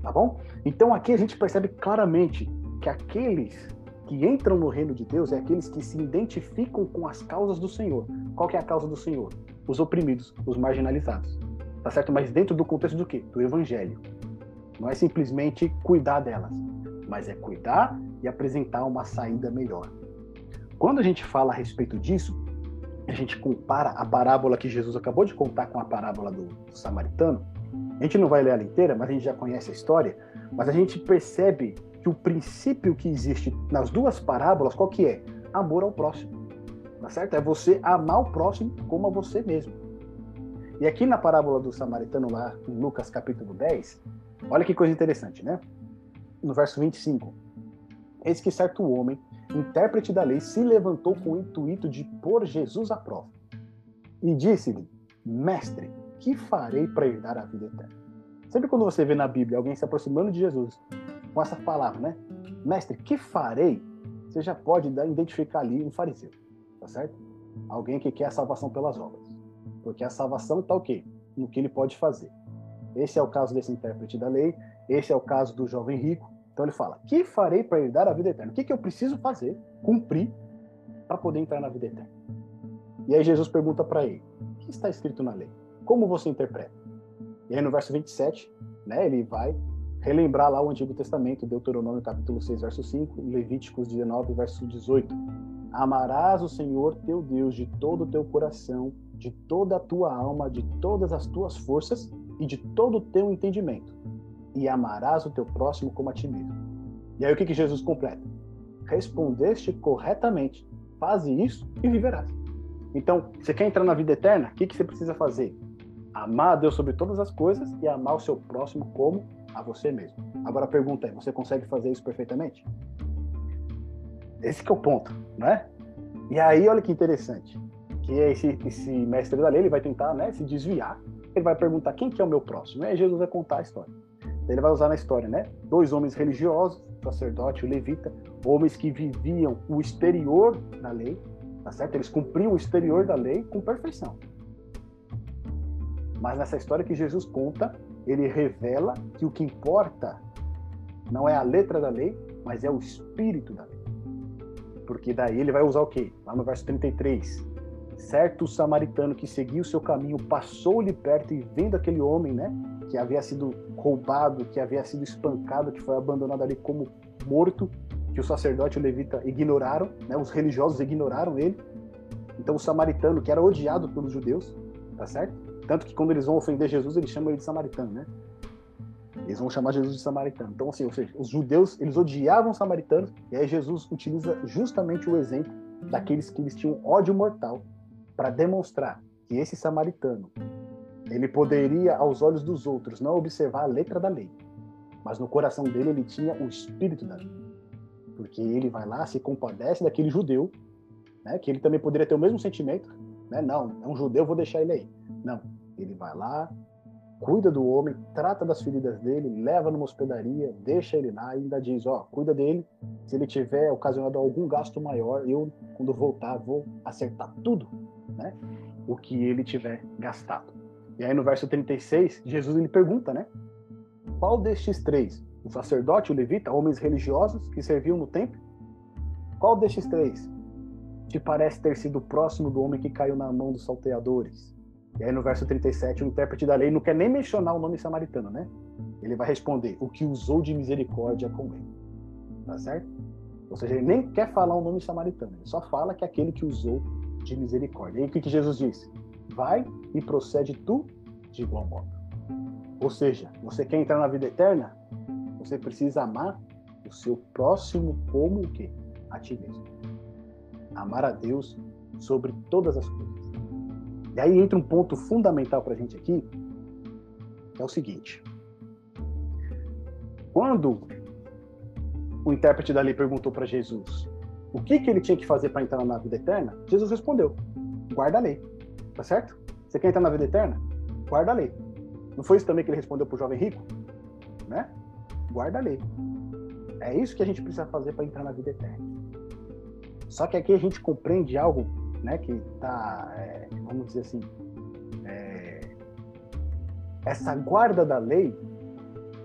Tá bom? Então aqui a gente percebe claramente que aqueles que entram no reino de Deus é aqueles que se identificam com as causas do Senhor. Qual é a causa do Senhor? Os oprimidos, os marginalizados. Tá certo? Mas dentro do contexto do quê? Do evangelho. Não é simplesmente cuidar delas, mas é cuidar e apresentar uma saída melhor. Quando a gente fala a respeito disso, a gente compara a parábola que Jesus acabou de contar com a parábola do, samaritano. A gente não vai ler ela inteira, mas a gente já conhece a história. Mas a gente percebe que o princípio que existe nas duas parábolas, qual que é? Amor ao próximo. Tá certo? É você amar o próximo como a você mesmo. E aqui na parábola do samaritano lá, em Lucas capítulo 10, olha que coisa interessante, né? No verso 25. Eis que certo homem intérprete da lei, se levantou com o intuito de pôr Jesus à prova. E disse-lhe: Mestre, que farei para herdar a vida eterna? Sempre quando você vê na Bíblia alguém se aproximando de Jesus com essa palavra, né? Mestre, que farei? Você já pode identificar ali um fariseu, tá certo? Alguém que quer a salvação pelas obras. Porque a salvação está o quê? No que ele pode fazer. Esse é o caso desse intérprete da lei, esse é o caso do jovem rico, então ele fala: Que farei para herdar a vida eterna? O que, que eu preciso fazer, cumprir, para poder entrar na vida eterna? E aí Jesus pergunta para ele: O que está escrito na lei? Como você interpreta? E aí no verso 27, né, ele vai relembrar lá o Antigo Testamento, Deuteronômio capítulo 6, verso 5, Levíticos 19, verso 18. Amarás o Senhor teu Deus de todo o teu coração, de toda a tua alma, de todas as tuas forças e de todo o teu entendimento e amarás o teu próximo como a ti mesmo. E aí o que, que Jesus completa? Respondeste corretamente, faze isso e viverás. Então, você quer entrar na vida eterna? O que, que você precisa fazer? Amar a Deus sobre todas as coisas e amar o seu próximo como a você mesmo. Agora a pergunta é, você consegue fazer isso perfeitamente? Esse é o ponto, né? E aí, olha que interessante, que esse, esse mestre da lei, ele vai tentar né, se desviar, ele vai perguntar quem que é o meu próximo, e aí Jesus vai contar a história. Ele vai usar na história, né? Dois homens religiosos, sacerdote e levita, homens que viviam o exterior da lei, tá certo? Eles cumpriam o exterior da lei com perfeição. Mas nessa história que Jesus conta, ele revela que o que importa não é a letra da lei, mas é o espírito da lei. Porque daí ele vai usar o quê? Lá no verso 33. Certo samaritano que seguiu o seu caminho passou-lhe perto e vendo aquele homem, né, que havia sido roubado, que havia sido espancado, que foi abandonado ali como morto, que o sacerdote e o levita ignoraram, né? os religiosos ignoraram ele. Então o samaritano, que era odiado pelos judeus, tá certo? Tanto que quando eles vão ofender Jesus, eles chamam ele de samaritano, né? Eles vão chamar Jesus de samaritano. Então, assim, ou seja, os judeus, eles odiavam os samaritanos, e aí Jesus utiliza justamente o exemplo daqueles que eles tinham ódio mortal para demonstrar que esse samaritano, ele poderia, aos olhos dos outros, não observar a letra da lei, mas no coração dele ele tinha o espírito da lei. Porque ele vai lá, se compadece daquele judeu, né, que ele também poderia ter o mesmo sentimento, né? Não, é um judeu, vou deixar ele aí. Não, ele vai lá, cuida do homem, trata das feridas dele, leva numa hospedaria, deixa ele lá e ainda diz, ó, cuida dele. Se ele tiver ocasionado algum gasto maior, eu quando voltar vou acertar tudo, né? O que ele tiver gastado. E aí no verso 36, Jesus ele pergunta, né? Qual destes três? O sacerdote, o levita, homens religiosos que serviam no templo? Qual destes três te parece ter sido próximo do homem que caiu na mão dos salteadores? E aí no verso 37, o intérprete da lei não quer nem mencionar o nome samaritano, né? Ele vai responder: o que usou de misericórdia com ele. Tá certo? Ou seja, ele nem quer falar o nome samaritano, ele só fala que é aquele que usou de misericórdia. E aí o que, que Jesus disse? vai e procede tu de igual modo. Ou seja, você quer entrar na vida eterna? Você precisa amar o seu próximo como o quê? A ti mesmo. Amar a Deus sobre todas as coisas. E aí entra um ponto fundamental para a gente aqui, é o seguinte. Quando o intérprete da lei perguntou para Jesus o que, que ele tinha que fazer para entrar na vida eterna, Jesus respondeu: guarda a lei. Tá certo? Você quer entrar na vida eterna? Guarda a lei. Não foi isso também que ele respondeu para o jovem rico? Né? Guarda a lei. É isso que a gente precisa fazer para entrar na vida eterna. Só que aqui a gente compreende algo, né, que tá, é, vamos dizer assim, é, essa guarda da lei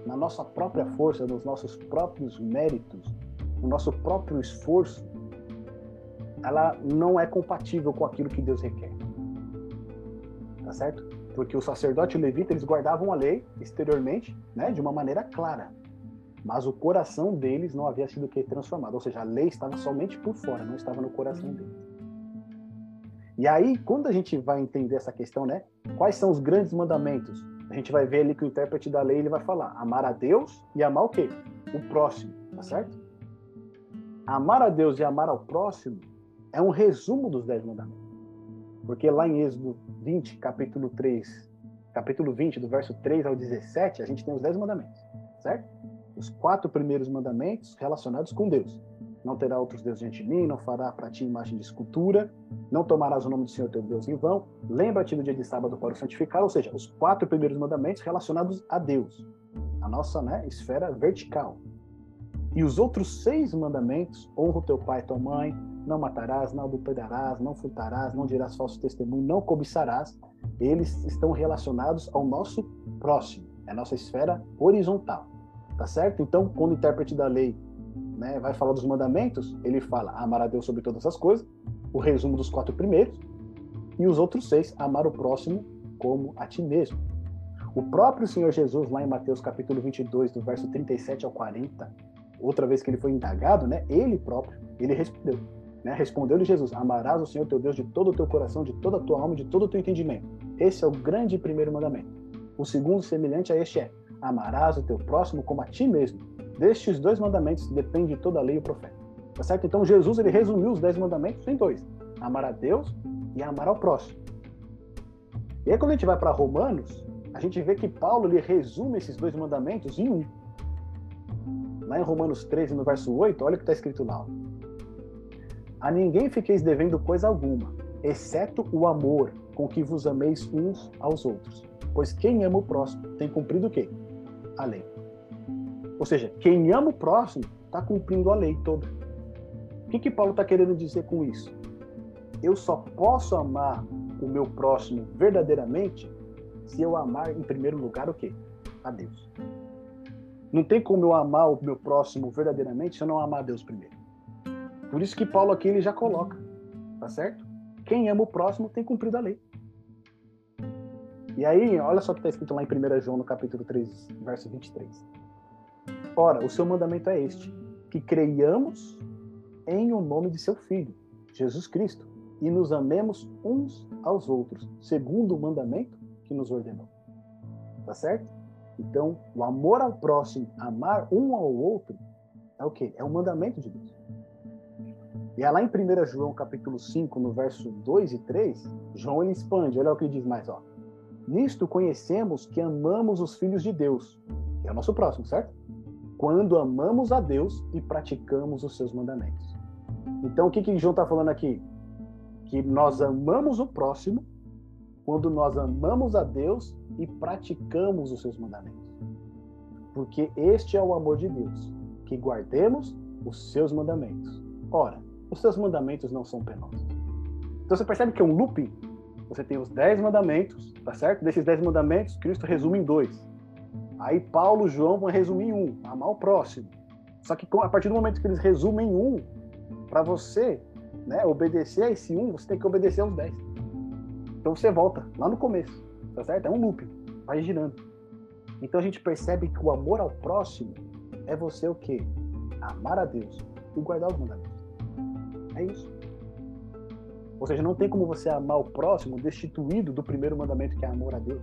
na nossa própria força, nos nossos próprios méritos, o nosso próprio esforço, ela não é compatível com aquilo que Deus requer. Tá certo? Porque o sacerdote e o levita, eles guardavam a lei exteriormente, né, de uma maneira clara. Mas o coração deles não havia sido que transformado, ou seja, a lei estava somente por fora, não estava no coração deles. E aí, quando a gente vai entender essa questão, né? Quais são os grandes mandamentos? A gente vai ver ali que o intérprete da lei ele vai falar: amar a Deus e amar o quê? O próximo, tá certo? Amar a Deus e amar ao próximo é um resumo dos dez mandamentos. Porque lá em Êxodo 20, capítulo 3, capítulo 20, do verso 3 ao 17, a gente tem os dez mandamentos, certo? Os quatro primeiros mandamentos relacionados com Deus. Não terá outros deuses diante de mim, não fará para ti imagem de escultura, não tomarás o nome do Senhor teu Deus em vão, lembra-te do dia de sábado para o santificar, ou seja, os quatro primeiros mandamentos relacionados a Deus, a nossa né, esfera vertical. E os outros seis mandamentos, honra o teu pai e tua mãe, não matarás, não adulterarás, não furtarás, não dirás falso testemunho, não cobiçarás, eles estão relacionados ao nosso próximo, é a nossa esfera horizontal, tá certo? Então, quando o intérprete da lei né, vai falar dos mandamentos, ele fala amar a Deus sobre todas as coisas, o resumo dos quatro primeiros, e os outros seis, amar o próximo como a ti mesmo. O próprio Senhor Jesus, lá em Mateus capítulo 22, do verso 37 ao 40, outra vez que ele foi indagado, né, ele próprio, ele respondeu. Né, Respondeu-lhe Jesus: Amarás o Senhor teu Deus de todo o teu coração, de toda a tua alma, de todo o teu entendimento. Esse é o grande primeiro mandamento. O segundo, semelhante a este, é: Amarás o teu próximo como a ti mesmo. Destes dois mandamentos depende toda a lei e o profeta. Tá certo? Então Jesus ele resumiu os dez mandamentos em dois: amar a Deus e amar ao próximo. E aí quando a gente vai para Romanos, a gente vê que Paulo ele resume esses dois mandamentos em um. Lá em Romanos 13, no verso 8, olha o que está escrito lá. A ninguém fiqueis devendo coisa alguma, exceto o amor com que vos ameis uns aos outros. Pois quem ama o próximo tem cumprido o quê? A lei. Ou seja, quem ama o próximo está cumprindo a lei toda. O que, que Paulo está querendo dizer com isso? Eu só posso amar o meu próximo verdadeiramente se eu amar em primeiro lugar o quê? A Deus. Não tem como eu amar o meu próximo verdadeiramente se eu não amar a Deus primeiro. Por isso que Paulo aqui ele já coloca, tá certo? Quem ama o próximo tem cumprido a lei. E aí, olha só o que está escrito lá em 1 João, no capítulo 3, verso 23. Ora, o seu mandamento é este: que creiamos em o nome de seu Filho, Jesus Cristo, e nos amemos uns aos outros, segundo o mandamento que nos ordenou. Tá certo? Então, o amor ao próximo, amar um ao outro, é o quê? É o mandamento de Deus. E é lá em 1 João capítulo 5, no verso 2 e 3, João ele expande, olha o que ele diz mais, ó. Nisto conhecemos que amamos os filhos de Deus, que é o nosso próximo, certo? quando amamos a Deus e praticamos os seus mandamentos. Então, o que, que João está falando aqui? Que nós amamos o próximo quando nós amamos a Deus e praticamos os seus mandamentos. Porque este é o amor de Deus, que guardemos os seus mandamentos. Ora, os seus mandamentos não são penosos. Então você percebe que é um looping. Você tem os dez mandamentos, tá certo? Desses dez mandamentos, Cristo resume em dois Aí Paulo e João vão resumir em um, amar o próximo. Só que a partir do momento que eles resumem em um, para você né, obedecer a esse um, você tem que obedecer aos dez. Então você volta lá no começo, tá certo? É um loop, vai girando. Então a gente percebe que o amor ao próximo é você o quê? Amar a Deus e guardar os mandamentos. É isso. Ou seja, não tem como você amar o próximo destituído do primeiro mandamento que é amor a Deus.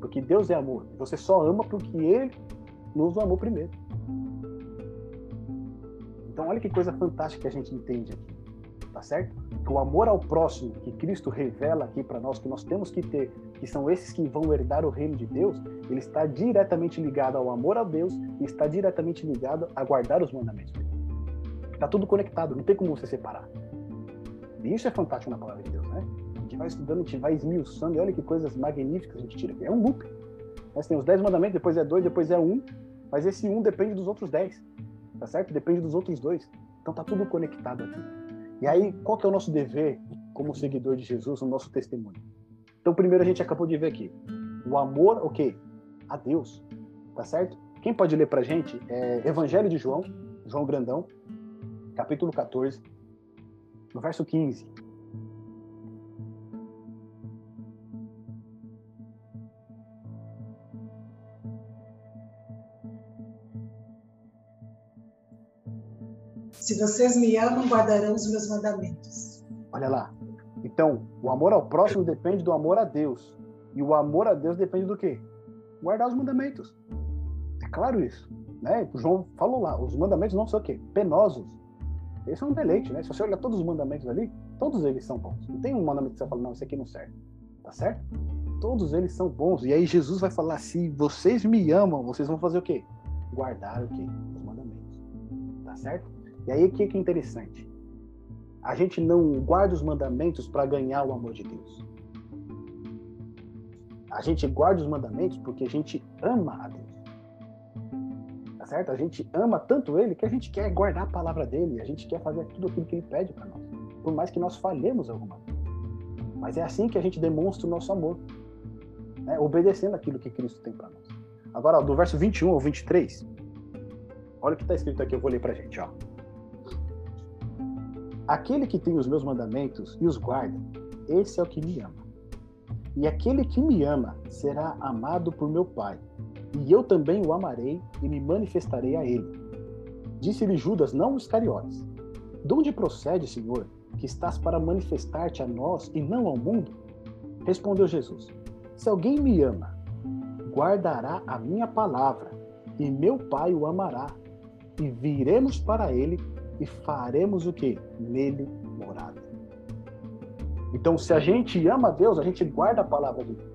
Porque Deus é amor. Você só ama porque Ele nos amou primeiro. Então, olha que coisa fantástica que a gente entende aqui. Tá certo? Que o amor ao próximo que Cristo revela aqui para nós, que nós temos que ter, que são esses que vão herdar o reino de Deus, ele está diretamente ligado ao amor a Deus e está diretamente ligado a guardar os mandamentos dele. Está tudo conectado, não tem como você separar. E isso é fantástico na palavra de Deus, né? gente vai estudando, a gente vai esmiuçando, e olha que coisas magníficas a gente tira aqui. É um loop. Nós temos 10 mandamentos, depois é dois, depois é um, mas esse um depende dos outros 10. Tá certo? Depende dos outros dois. Então tá tudo conectado aqui. E aí, qual que é o nosso dever como seguidor de Jesus, o nosso testemunho? Então, primeiro a gente acabou de ver aqui. O amor, o quê? A Deus. Tá certo? Quem pode ler pra gente é Evangelho de João, João Grandão, capítulo 14, no verso 15. Se vocês me amam, guardarão os meus mandamentos. Olha lá. Então, o amor ao próximo depende do amor a Deus. E o amor a Deus depende do quê? Guardar os mandamentos. É claro isso. Né? O João falou lá, os mandamentos não são o quê? Penosos. Esse é um deleite, né? Se você olhar todos os mandamentos ali, todos eles são bons. Não tem um mandamento que você fala, não, esse aqui não serve. Tá certo? Todos eles são bons. E aí Jesus vai falar, se vocês me amam, vocês vão fazer o quê? Guardar o quê? Os mandamentos. Tá certo? E aí o que é interessante? A gente não guarda os mandamentos para ganhar o amor de Deus. A gente guarda os mandamentos porque a gente ama a Deus. Certo? A gente ama tanto Ele que a gente quer guardar a palavra dele, a gente quer fazer tudo aquilo que Ele pede para nós. Por mais que nós falhemos alguma vez. Mas é assim que a gente demonstra o nosso amor. Né? Obedecendo aquilo que Cristo tem para nós. Agora, ó, do verso 21 ao 23, olha o que está escrito aqui, eu vou ler para a gente. Ó. Aquele que tem os meus mandamentos e os guarda, esse é o que me ama. E aquele que me ama será amado por meu Pai, e eu também o amarei e me manifestarei a ele. Disse-lhe Judas, não os Iscariotes: De onde procede, Senhor, que estás para manifestar-te a nós e não ao mundo? Respondeu Jesus: Se alguém me ama, guardará a minha palavra, e meu Pai o amará, e viremos para ele e faremos o que? Nele morada. Então, se a gente ama Deus, a gente guarda a palavra de Deus.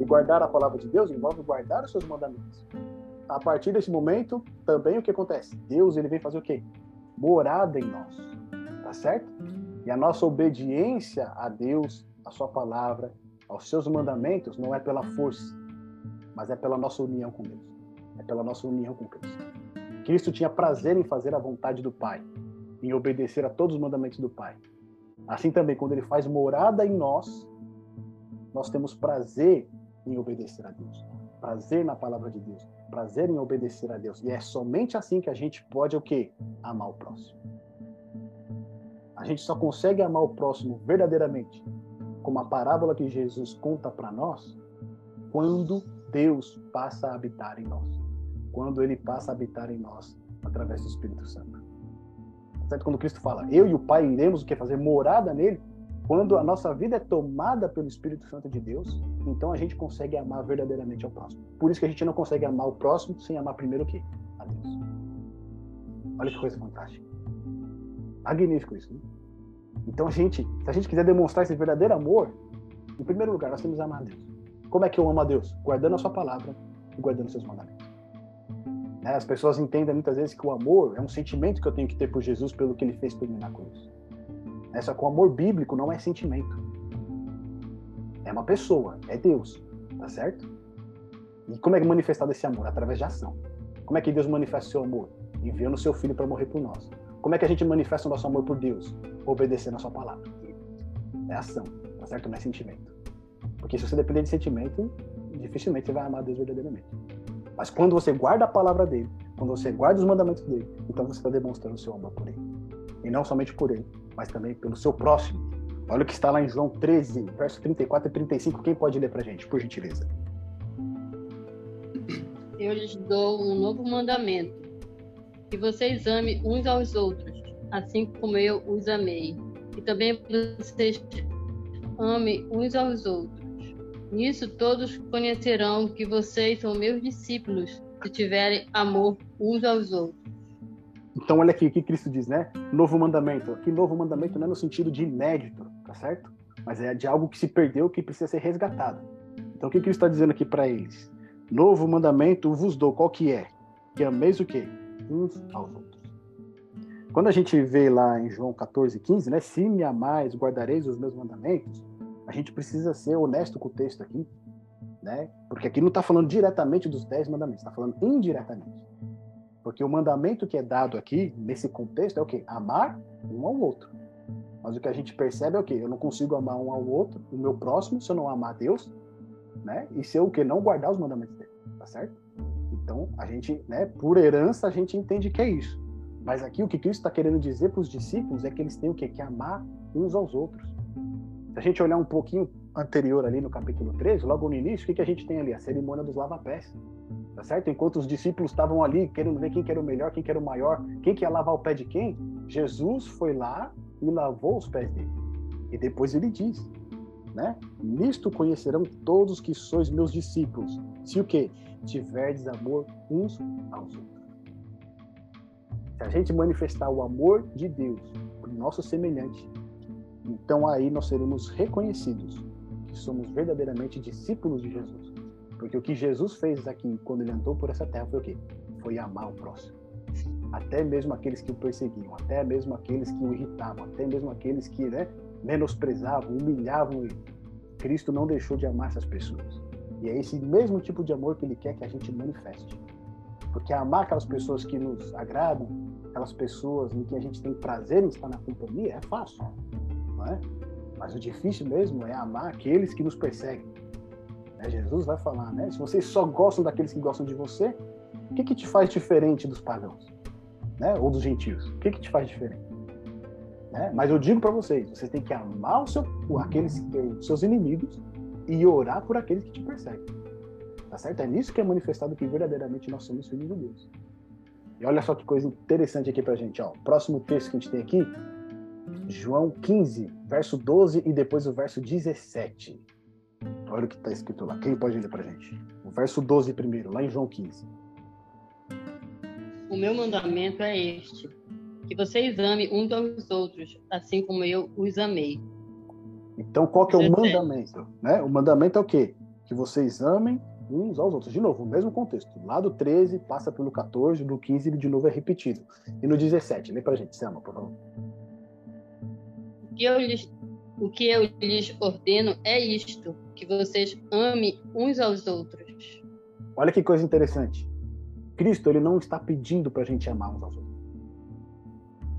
E guardar a palavra de Deus envolve guardar os seus mandamentos. A partir desse momento, também o que acontece? Deus ele vem fazer o quê? Morada em nós. Tá certo? E a nossa obediência a Deus, a sua palavra, aos seus mandamentos, não é pela força, mas é pela nossa união com Deus. É pela nossa união com Cristo. Cristo tinha prazer em fazer a vontade do Pai em obedecer a todos os mandamentos do Pai. Assim também, quando Ele faz morada em nós, nós temos prazer em obedecer a Deus, prazer na palavra de Deus, prazer em obedecer a Deus. E é somente assim que a gente pode o quê? Amar o próximo. A gente só consegue amar o próximo verdadeiramente, como a parábola que Jesus conta para nós, quando Deus passa a habitar em nós. Quando ele passa a habitar em nós através do Espírito Santo. Certo? Quando Cristo fala, eu e o Pai iremos o que fazer morada nele, quando a nossa vida é tomada pelo Espírito Santo de Deus, então a gente consegue amar verdadeiramente ao próximo. Por isso que a gente não consegue amar o próximo sem amar primeiro o quê? A Deus. Olha que coisa fantástica. Magnífico isso, né? Então a gente, se a gente quiser demonstrar esse verdadeiro amor, em primeiro lugar, nós temos que amar a Deus. Como é que eu amo a Deus? Guardando a sua palavra e guardando os seus mandamentos. Né? As pessoas entendem muitas vezes que o amor é um sentimento que eu tenho que ter por Jesus pelo que ele fez por mim na cruz. Né? Só que o amor bíblico não é sentimento. É uma pessoa, é Deus, tá certo? E como é manifestado esse amor? Através de ação. Como é que Deus manifesta seu amor? Enviando seu filho para morrer por nós. Como é que a gente manifesta o nosso amor por Deus? Obedecendo a sua palavra. É ação, tá certo? Não é sentimento. Porque se você depender de sentimento, dificilmente você vai amar Deus verdadeiramente. Mas quando você guarda a palavra dele, quando você guarda os mandamentos dele, então você está demonstrando o seu amor por ele. E não somente por ele, mas também pelo seu próximo. Olha o que está lá em João 13, verso 34 e 35. Quem pode ler para a gente, por gentileza? Eu lhes dou um novo mandamento: que vocês amem uns aos outros, assim como eu os amei. E também vocês amem uns aos outros. Nisso todos conhecerão que vocês são meus discípulos, se tiverem amor uns aos outros. Então, olha aqui o que Cristo diz, né? Novo mandamento. Aqui, novo mandamento não é no sentido de inédito, tá certo? Mas é de algo que se perdeu, que precisa ser resgatado. Então, o que Cristo está dizendo aqui para eles? Novo mandamento vos dou. Qual que é? Que ameis o quê? Uns aos outros. Quando a gente vê lá em João 14, 15, né? Se me amais, guardareis os meus mandamentos a gente precisa ser honesto com o texto aqui, né? Porque aqui não está falando diretamente dos dez mandamentos, está falando indiretamente. Porque o mandamento que é dado aqui, nesse contexto, é o quê? Amar um ao outro. Mas o que a gente percebe é o quê? Eu não consigo amar um ao outro, o meu próximo, se eu não amar Deus, né? E se eu o quê? Não guardar os mandamentos dele, tá certo? Então, a gente, né, por herança, a gente entende que é isso. Mas aqui o que Cristo está querendo dizer para os discípulos é que eles têm o quê? Que amar uns aos outros. Se a gente olhar um pouquinho anterior ali no capítulo 13, logo no início, o que, que a gente tem ali? A cerimônia dos lava-pés. Tá certo? Enquanto os discípulos estavam ali querendo ver quem que era o melhor, quem que era o maior, quem que ia lavar o pé de quem, Jesus foi lá e lavou os pés dele. E depois ele diz, né? Nisto conhecerão todos que sois meus discípulos, se o que? Tiverdes amor uns aos outros. Se a gente manifestar o amor de Deus para o nosso semelhante, então aí nós seremos reconhecidos que somos verdadeiramente discípulos de Jesus. Porque o que Jesus fez aqui quando ele andou por essa terra foi o quê? Foi amar o próximo. Até mesmo aqueles que o perseguiam, até mesmo aqueles que o irritavam, até mesmo aqueles que né, menosprezavam, humilhavam ele. Cristo não deixou de amar essas pessoas. E é esse mesmo tipo de amor que ele quer que a gente manifeste. Porque amar aquelas pessoas que nos agradam, aquelas pessoas em que a gente tem prazer em estar na companhia, é fácil. Não é? Mas o difícil mesmo é amar aqueles que nos perseguem. Né? Jesus vai falar, né? Se vocês só gostam daqueles que gostam de você, o que, que te faz diferente dos pagãos? Né? Ou dos gentios? O que, que te faz diferente? Né? Mas eu digo para vocês, vocês têm que amar seu, aqueles os seus inimigos e orar por aqueles que te perseguem. Tá certo? É nisso que é manifestado que verdadeiramente nós somos filhos de Deus. E olha só que coisa interessante aqui pra gente, ó. Próximo texto que a gente tem aqui, João 15, verso 12 e depois o verso 17. Olha o que está escrito lá. Quem pode ler pra gente? O verso 12 primeiro, lá em João 15. O meu mandamento é este: que vocês amem uns aos outros, assim como eu os amei. Então, qual que é o mandamento? Né? O mandamento é o quê? Que vocês amem uns aos outros. De novo, o mesmo contexto. Lá do 13, passa pelo 14, no 15 ele de novo é repetido. E no 17, lê pra gente, Selma, por favor. O que eu lhes, o que eu lhes ordeno é isto, que vocês amem uns aos outros. Olha que coisa interessante. Cristo, ele não está pedindo pra gente amar uns aos outros.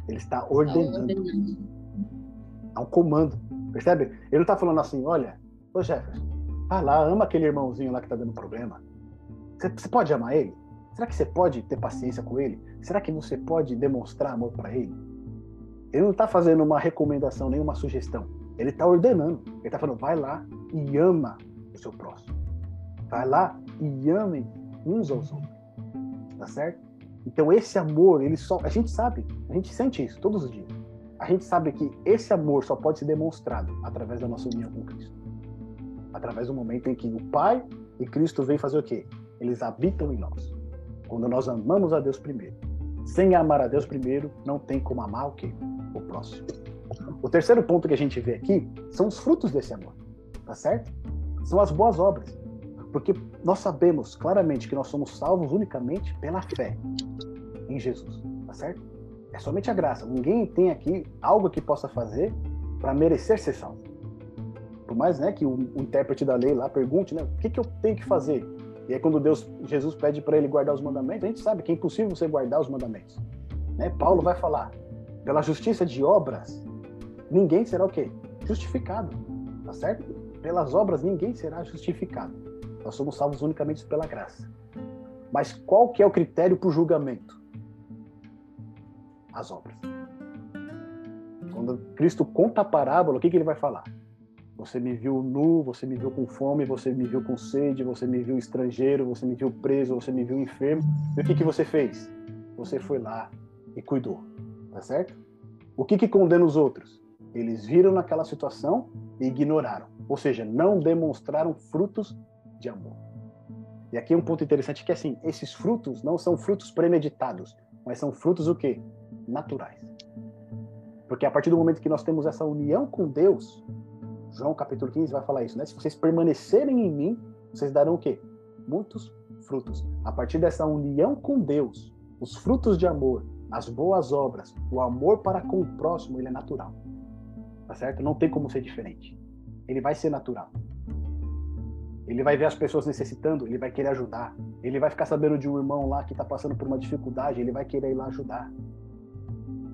Ele está ordenando. É um comando. Percebe? Ele não está falando assim, olha, ô Jefferson, vai lá, ama aquele irmãozinho lá que está dando problema. Você, pode amar ele? Será que você pode ter paciência com ele? Será que você pode demonstrar amor para ele? Ele não está fazendo uma recomendação, nem uma sugestão. Ele está ordenando. Ele está falando, vai lá e ama o seu próximo. Vai lá e amem uns aos outros. Tá certo? Então esse amor, ele só, a gente sabe, a gente sente isso todos os dias a gente sabe que esse amor só pode ser demonstrado através da nossa união com Cristo. Através do momento em que o Pai e Cristo vêm fazer o quê? Eles habitam em nós. Quando nós amamos a Deus primeiro. Sem amar a Deus primeiro, não tem como amar o quê? O próximo. O terceiro ponto que a gente vê aqui são os frutos desse amor. Tá certo? São as boas obras. Porque nós sabemos claramente que nós somos salvos unicamente pela fé em Jesus. Tá certo? É somente a graça. Ninguém tem aqui algo que possa fazer para merecer ser salvo. Por mais né, que o, o, intérprete da lei lá pergunte, né, o que, que eu tenho que fazer? E aí quando Deus, Jesus pede para ele guardar os mandamentos, a gente sabe que é impossível você guardar os mandamentos. Né? Paulo vai falar, pela justiça de obras, ninguém será o quê? Justificado. Tá certo? Pelas obras ninguém será justificado. Nós somos salvos unicamente pela graça. Mas qual que é o critério para o julgamento? as obras. Quando Cristo conta a parábola, o que, que ele vai falar? Você me viu nu, você me viu com fome, você me viu com sede, você me viu estrangeiro, você me viu preso, você me viu enfermo. E o que, que você fez? Você foi lá e cuidou. Tá certo? O que, que condena os outros? Eles viram naquela situação e ignoraram. Ou seja, não demonstraram frutos de amor. E aqui é um ponto interessante que assim, esses frutos não são frutos premeditados, mas são frutos o quê? naturais. Porque a partir do momento que nós temos essa união com Deus, João capítulo 15 vai falar isso, né? Se vocês permanecerem em mim, vocês darão o quê? Muitos frutos. A partir dessa união com Deus, os frutos de amor, as boas obras, o amor para com o próximo, ele é natural. Tá certo? Não tem como ser diferente. Ele vai ser natural. Ele vai ver as pessoas necessitando, ele vai querer ajudar. Ele vai ficar sabendo de um irmão lá que está passando por uma dificuldade, ele vai querer ir lá ajudar.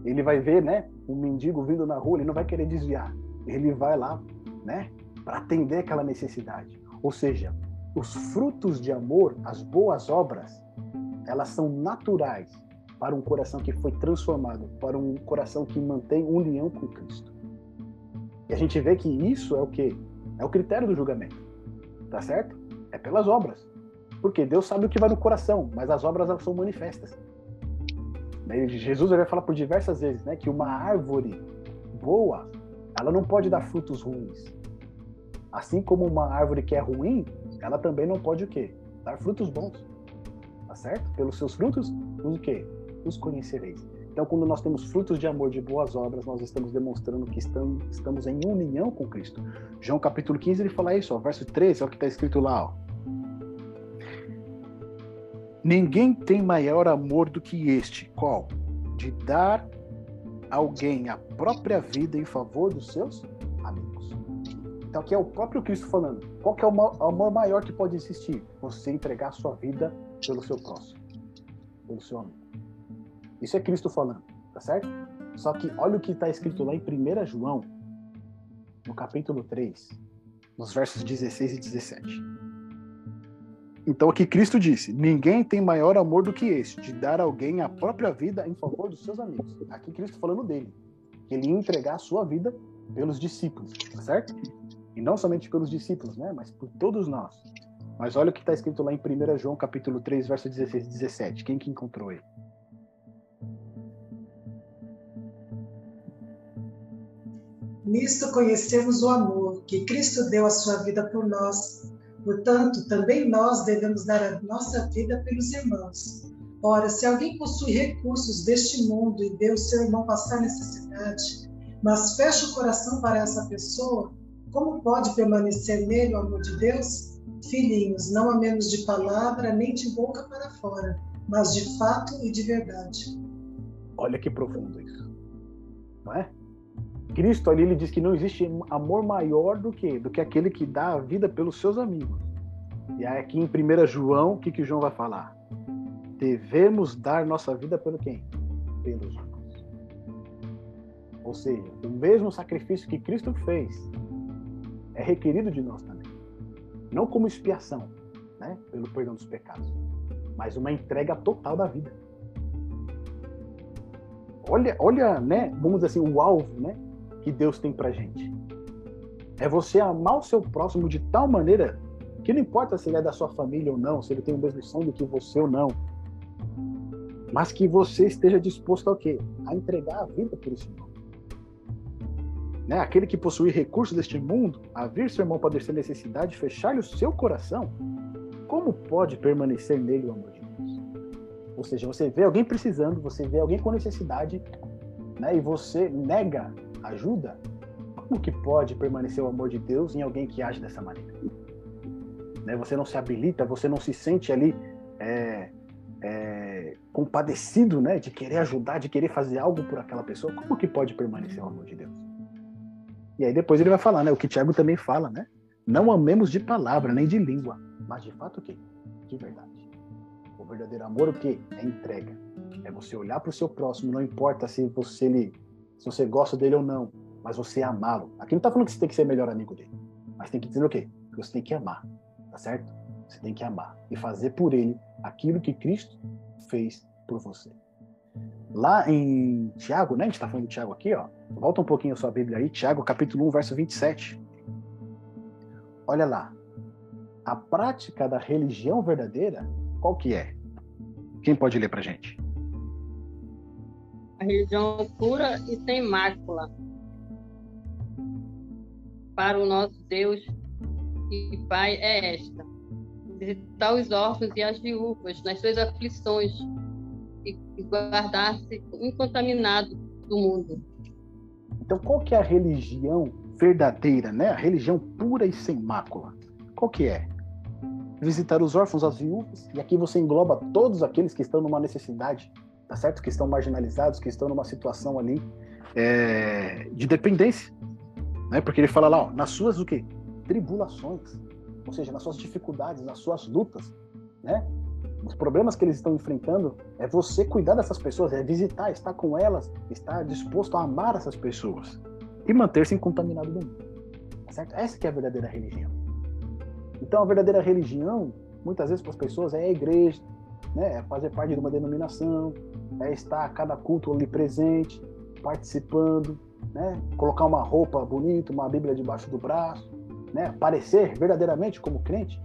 Ele vai ver, né, um mendigo vindo na rua, ele não vai querer desviar. Ele vai lá, né, para atender aquela necessidade. Ou seja, os frutos de amor, as boas obras, elas são naturais para um coração que foi transformado, para um coração que mantém união com Cristo. E a gente vê que isso é o que? É o critério do julgamento. Tá certo? É pelas obras. Porque Deus sabe o que vai no coração, mas as obras elas são manifestas. Jesus vai falar por diversas vezes, né, que uma árvore boa, ela não pode dar frutos ruins. Assim como uma árvore que é ruim, ela também não pode o quê? Dar frutos bons. Tá certo? Pelos seus frutos, os o quê? Os conhecereis. Então, quando nós temos frutos de amor, de boas obras, nós estamos demonstrando que estamos, em união com Cristo. João capítulo 15, ele fala isso, ó, verso 13, olha o que está escrito lá. Ó. Ninguém tem maior amor do que este. Qual? De dar alguém a própria vida em favor dos seus amigos. Então aqui é o próprio Cristo falando. Qual é o amor maior que pode existir? Você entregar a sua vida pelo seu próximo, pelo seu amigo. Isso é Cristo falando, tá certo? Só que olha o que está escrito lá em 1 João, no capítulo 3, nos versos 16 e 17. Então aqui Cristo disse: ninguém tem maior amor do que este, de dar alguém a própria vida em favor dos seus amigos. Aqui Cristo falando dele, que ele ia entregar a sua vida pelos discípulos, tá certo? E não somente pelos discípulos, né, mas por todos nós. Mas olha o que está escrito lá em 1 João capítulo 3, verso 16 e 17. Quem que encontrou aí? Nisto conhecemos o amor que Cristo deu a sua vida por nós Portanto, também nós devemos dar a nossa vida pelos irmãos. Ora, se alguém possui recursos deste mundo e vê o seu irmão passar necessidade, mas fecha o coração para essa pessoa, como pode permanecer nele o amor de Deus? Filhinhos, não a menos de palavra nem de boca para fora, mas de fato e de verdade. Olha que profundo isso, não é? Cristo ali ele diz que não existe amor maior do que do que aquele que dá a vida pelos seus amigos. E aí aqui em 1 João, o que que João vai falar? Devemos dar nossa vida pelo quem? Pelos irmãos. Ou seja, o mesmo sacrifício que Cristo fez é requerido de nós também. Não como expiação, né, pelo perdão dos pecados, mas uma entrega total da vida. Olha, olha, né, vamos dizer assim, o alvo, né, que Deus tem pra gente. É você amar o seu próximo de tal maneira que não importa se ele é da sua família ou não, se ele tem o mesmo sangue que você ou não, mas que você esteja disposto ao quê? A entregar a vida por esse irmão. Né? Aquele que possui recursos deste mundo, a vir seu irmão padecer necessidade, fechar-lhe o seu coração, como pode permanecer nele o amor de Deus? Ou seja, você vê alguém precisando, você vê alguém com necessidade, né? e você nega ajuda, como que pode permanecer o amor de Deus em alguém que age dessa maneira? Né? Você não se habilita, você não se sente ali é, é, compadecido, né, de querer ajudar, de querer fazer algo por aquela pessoa. Como que pode permanecer o amor de Deus? E aí depois ele vai falar, né, o que Tiago também fala, né? Não amemos de palavra nem de língua, mas de fato o quê? De verdade. O verdadeiro amor o quê? É entrega. É você olhar para o seu próximo, não importa se você lhe se você gosta dele ou não, mas você amá-lo. Aqui não está falando que você tem que ser melhor amigo dele, mas tem que dizer o quê? Que você tem que amar, tá certo? Você tem que amar e fazer por ele aquilo que Cristo fez por você. Lá em Tiago, né? A gente está falando de Tiago aqui, ó. Volta um pouquinho a sua Bíblia aí, Tiago, capítulo 1, verso 27. Olha lá. A prática da religião verdadeira, qual que é? Quem pode ler pra gente? A religião pura e sem mácula para o nosso Deus e Pai é esta: visitar os órfãos e as viúvas nas suas aflições e guardar-se incontaminado do mundo. Então, qual que é a religião verdadeira, né? A religião pura e sem mácula? Qual que é? Visitar os órfãos, as viúvas, e aqui você engloba todos aqueles que estão numa necessidade tá certo? Que estão marginalizados, que estão numa situação ali é, de dependência, né? Porque ele fala lá, ó, nas suas o quê? Tribulações, ou seja, nas suas dificuldades, nas suas lutas, né? Os problemas que eles estão enfrentando é você cuidar dessas pessoas, é visitar, estar com elas, estar disposto a amar essas pessoas e manter-se incontaminado do mundo. Tá certo? Essa é a verdadeira religião. Então, a verdadeira religião, muitas vezes para as pessoas, é a igreja, né? É fazer parte de uma denominação, é estar a cada culto ali presente, participando, né? Colocar uma roupa bonita, uma Bíblia debaixo do braço, né? Parecer verdadeiramente como crente.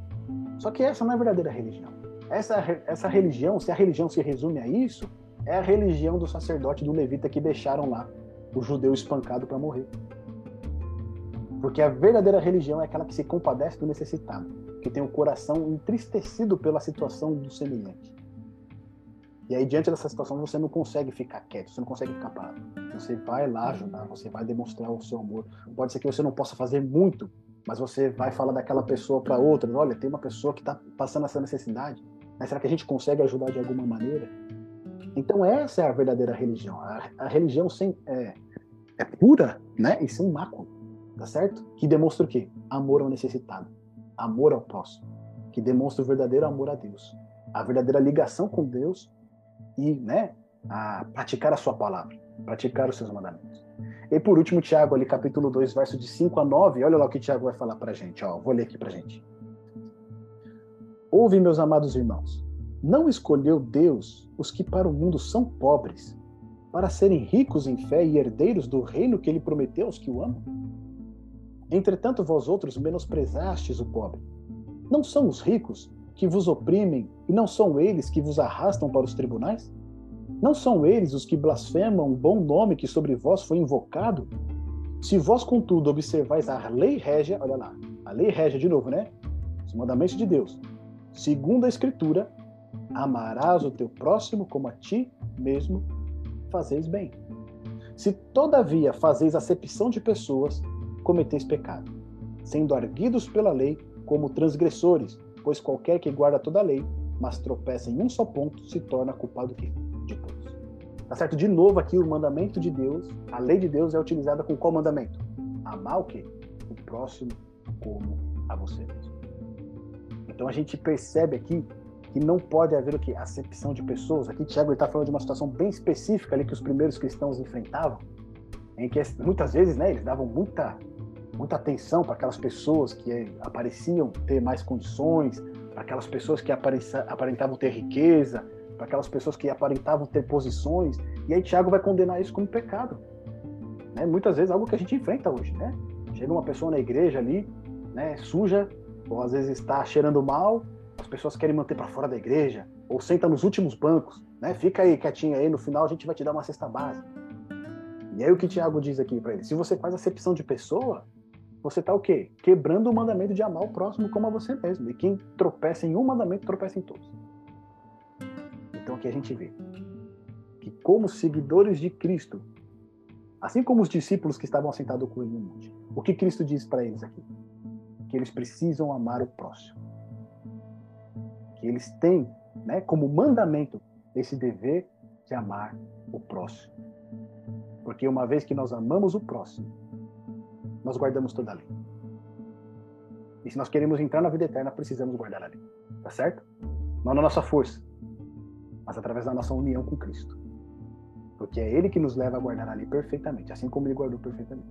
Só que essa não é a verdadeira religião. Essa, essa religião, se a religião se resume a isso, é a religião do sacerdote do levita que deixaram lá o judeu espancado para morrer. Porque a verdadeira religião é aquela que se compadece do necessitado, que tem o coração entristecido pela situação do semelhante. E aí, diante dessa situação, você não consegue ficar quieto, você não consegue ficar parado. Você vai lá ajudar, você vai demonstrar o seu amor. Pode ser que você não possa fazer muito, mas você vai falar daquela pessoa para outra. Olha, tem uma pessoa que está passando essa necessidade. Mas será que a gente consegue ajudar de alguma maneira? Então, essa é a verdadeira religião. A, a religião sem, é, é pura né? e sem mácula, tá certo? Que demonstra o quê? Amor ao necessitado, amor ao próximo, que demonstra o verdadeiro amor a Deus, a verdadeira ligação com Deus e né, a praticar a sua palavra, praticar os seus mandamentos. E por último, Tiago, ali capítulo 2, verso de 5 a 9, olha lá o que Tiago vai falar para a gente, ó, vou ler aqui para a gente. Ouve, meus amados irmãos, não escolheu Deus os que para o mundo são pobres, para serem ricos em fé e herdeiros do reino que ele prometeu aos que o amam? Entretanto, vós outros menosprezastes o pobre. Não são os ricos que vos oprimem e não são eles que vos arrastam para os tribunais? Não são eles os que blasfemam o bom nome que sobre vós foi invocado? Se vós, contudo, observais a lei régia, olha lá, a lei régia de novo, né? Os mandamentos de Deus. Segundo a Escritura, amarás o teu próximo como a ti mesmo, fazeis bem. Se todavia fazeis acepção de pessoas, cometeis pecado, sendo arguidos pela lei como transgressores, pois qualquer que guarda toda a lei, mas tropeça em um só ponto, se torna culpado de todos. Tá certo? De novo aqui o mandamento de Deus, a lei de Deus é utilizada com qual mandamento? Amar o quê? O próximo como a você mesmo. Então a gente percebe aqui que não pode haver o que? Acepção de pessoas. Aqui Tiago está falando de uma situação bem específica ali que os primeiros cristãos enfrentavam, em que muitas vezes né, eles davam muita muita atenção para aquelas pessoas que apareciam ter mais condições, para aquelas pessoas que aparentavam ter riqueza, para aquelas pessoas que aparentavam ter posições. E aí Tiago vai condenar isso como pecado. Né? Muitas vezes algo que a gente enfrenta hoje, né? Chega uma pessoa na igreja ali, né, suja, ou às vezes está cheirando mal, as pessoas querem manter para fora da igreja, ou senta nos últimos bancos, né? Fica aí quietinho aí, no final a gente vai te dar uma cesta básica. E aí o que Tiago diz aqui para ele? Se você faz acepção de pessoa, você está o quê? Quebrando o mandamento de amar o próximo como a você mesmo. E quem tropeça em um mandamento, tropeça em todos. Então aqui a gente vê que como seguidores de Cristo, assim como os discípulos que estavam sentados com ele no monte, o que Cristo diz para eles aqui? Que eles precisam amar o próximo. Que eles têm, né, como mandamento esse dever de amar o próximo. Porque uma vez que nós amamos o próximo, nós guardamos toda a lei. E se nós queremos entrar na vida eterna, precisamos guardar a lei. Tá certo? Não na nossa força, mas através da nossa união com Cristo. Porque é Ele que nos leva a guardar a lei perfeitamente, assim como Ele guardou perfeitamente.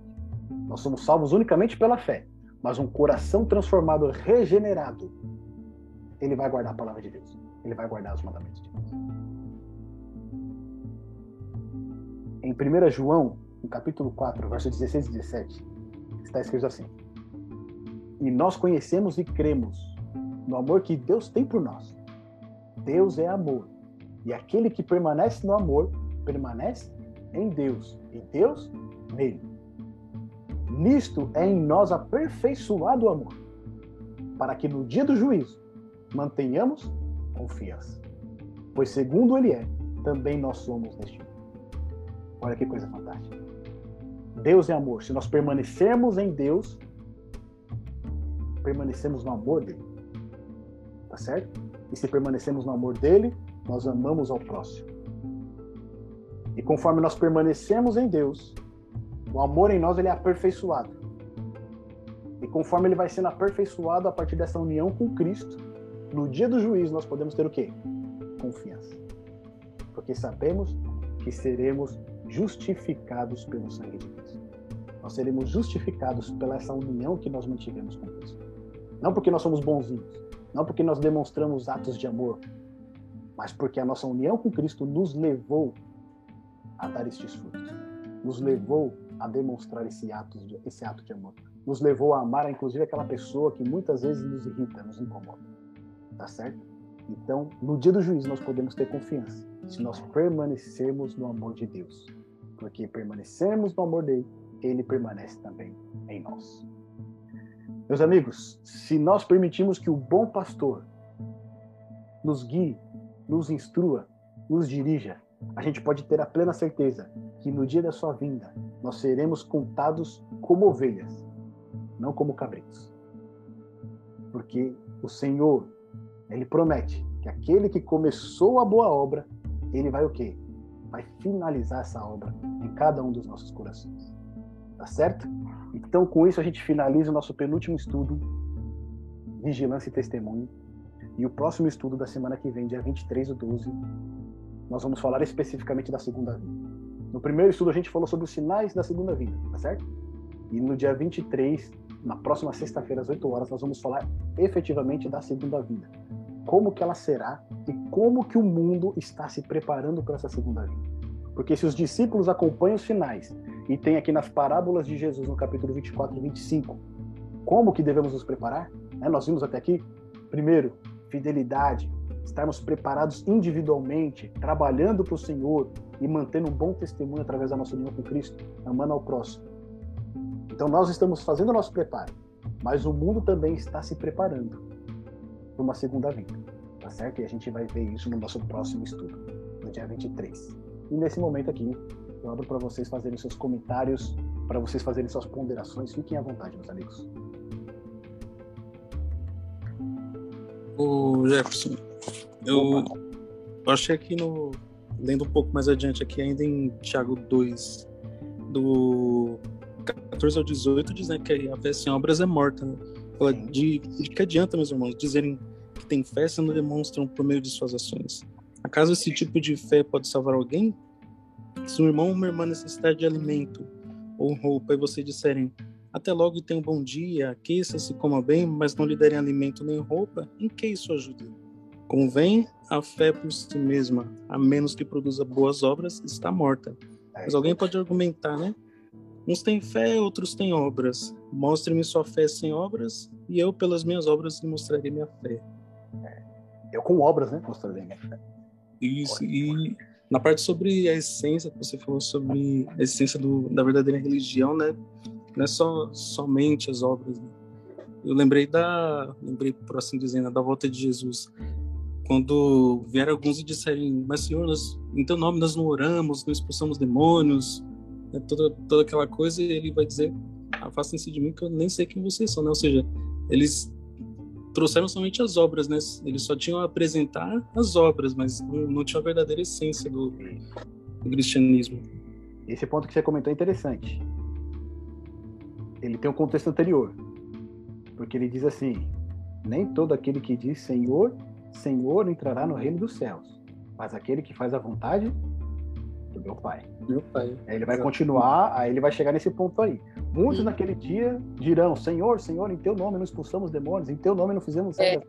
Nós somos salvos unicamente pela fé, mas um coração transformado, regenerado, ele vai guardar a palavra de Deus. Ele vai guardar os mandamentos de Deus. Em 1 João, no capítulo 4, versos 16 e 17, está escrito assim: E nós conhecemos e cremos no amor que Deus tem por nós. Deus é amor. E aquele que permanece no amor, permanece em Deus. E Deus nele. Nisto é em nós aperfeiçoado o amor, para que no dia do juízo mantenhamos confiança. Pois segundo ele é, também nós somos neste mundo. Olha que coisa fantástica. Deus é amor. Se nós permanecermos em Deus, permanecemos no amor dele. Tá certo? E se permanecemos no amor dele, nós amamos ao próximo. E conforme nós permanecemos em Deus, o amor em nós ele é aperfeiçoado. E conforme ele vai sendo aperfeiçoado a partir dessa união com Cristo, no dia do juízo nós podemos ter o quê? Confiança. Porque sabemos que seremos justificados pelo sangue de Deus. Nós seremos justificados pela essa união que nós mantivemos com Deus. Não porque nós somos bonzinhos, não porque nós demonstramos atos de amor, mas porque a nossa união com Cristo nos levou a dar estes frutos, nos levou a demonstrar esse ato esse ato de amor, nos levou a amar, inclusive, aquela pessoa que muitas vezes nos irrita, nos incomoda. Tá certo? Então, no dia do juízo, nós podemos ter confiança se nós permanecermos no amor de Deus. Porque permanecermos no amor dele, ele permanece também em nós. Meus amigos, se nós permitirmos que o bom pastor nos guie, nos instrua, nos dirija, a gente pode ter a plena certeza que no dia da sua vinda nós seremos contados como ovelhas, não como cabritos. Porque o Senhor, ele promete que aquele que começou a boa obra, ele vai o quê? Vai finalizar essa obra em cada um dos nossos corações. Tá certo? Então, com isso, a gente finaliza o nosso penúltimo estudo, Vigilância e Testemunho. E o próximo estudo da semana que vem, dia 23 do 12, nós vamos falar especificamente da segunda vinda. No primeiro estudo, a gente falou sobre os sinais da segunda vinda, tá certo? E no dia 23, na próxima sexta-feira, às 8 horas, nós vamos falar efetivamente da segunda vinda. Como que ela será e como que o mundo está se preparando para essa segunda vinda. Porque se os discípulos acompanham os sinais e tem aqui nas parábolas de Jesus, no capítulo 24 e 25, como que devemos nos preparar? É, nós vimos até aqui, primeiro, fidelidade, estarmos preparados individualmente, trabalhando para o Senhor e mantendo um bom testemunho através da nossa união com Cristo, amando ao próximo. Então nós estamos fazendo o nosso preparo, mas o mundo também está se preparando para uma segunda vinda, tá certo? E a gente vai ver isso no nosso próximo estudo, no dia 23. E nesse momento aqui, eu abro para vocês fazerem seus comentários, para vocês fazerem suas ponderações. Fiquem à vontade, meus amigos. O Jefferson, eu, eu achei aqui no. Lendo um pouco mais adiante aqui, ainda em Tiago 2, do 14 ao 18, diz né, que a fé sem obras é morta. Né? Fala de, de que adianta, meus irmãos, dizerem que tem fé se não demonstram por meio de suas ações. Acaso esse tipo de fé pode salvar alguém? Se um irmão ou uma irmã necessitar de alimento ou roupa e você disserem até logo e tenha um bom dia, aqueça-se, coma bem, mas não lhe derem alimento nem roupa, em que isso ajuda? Convém a fé por si mesma, a menos que produza boas obras, está morta. Mas alguém pode argumentar, né? Uns têm fé, outros têm obras. Mostre-me sua fé sem obras, e eu, pelas minhas obras, lhe mostrarei minha fé. Eu, com obras, né? Mostrarei minha fé. Isso, e na parte sobre a essência, que você falou sobre a essência do, da verdadeira religião, né? Não é só somente as obras. Né? Eu lembrei da, lembrei por assim dizer, né, da volta de Jesus, quando vieram alguns e disserem, mas Senhor, nós, em Teu nome nós não oramos, não expulsamos demônios, né, toda toda aquela coisa, Ele vai dizer, afastem-se de mim que eu nem sei quem vocês são, né? Ou seja, eles trouxeram somente as obras, né? Eles só tinham a apresentar as obras, mas não, não tinham a verdadeira essência do, do, cristianismo. Esse ponto que você comentou é interessante. Ele tem um contexto anterior, porque ele diz assim: nem todo aquele que diz Senhor, Senhor entrará no reino dos céus, mas aquele que faz a vontade do meu Pai. Meu Pai. Aí ele vai Exato. continuar, aí ele vai chegar nesse ponto aí. Muitos Sim. naquele dia dirão: Senhor, Senhor, em teu nome não expulsamos demônios, em teu nome não fizemos nada.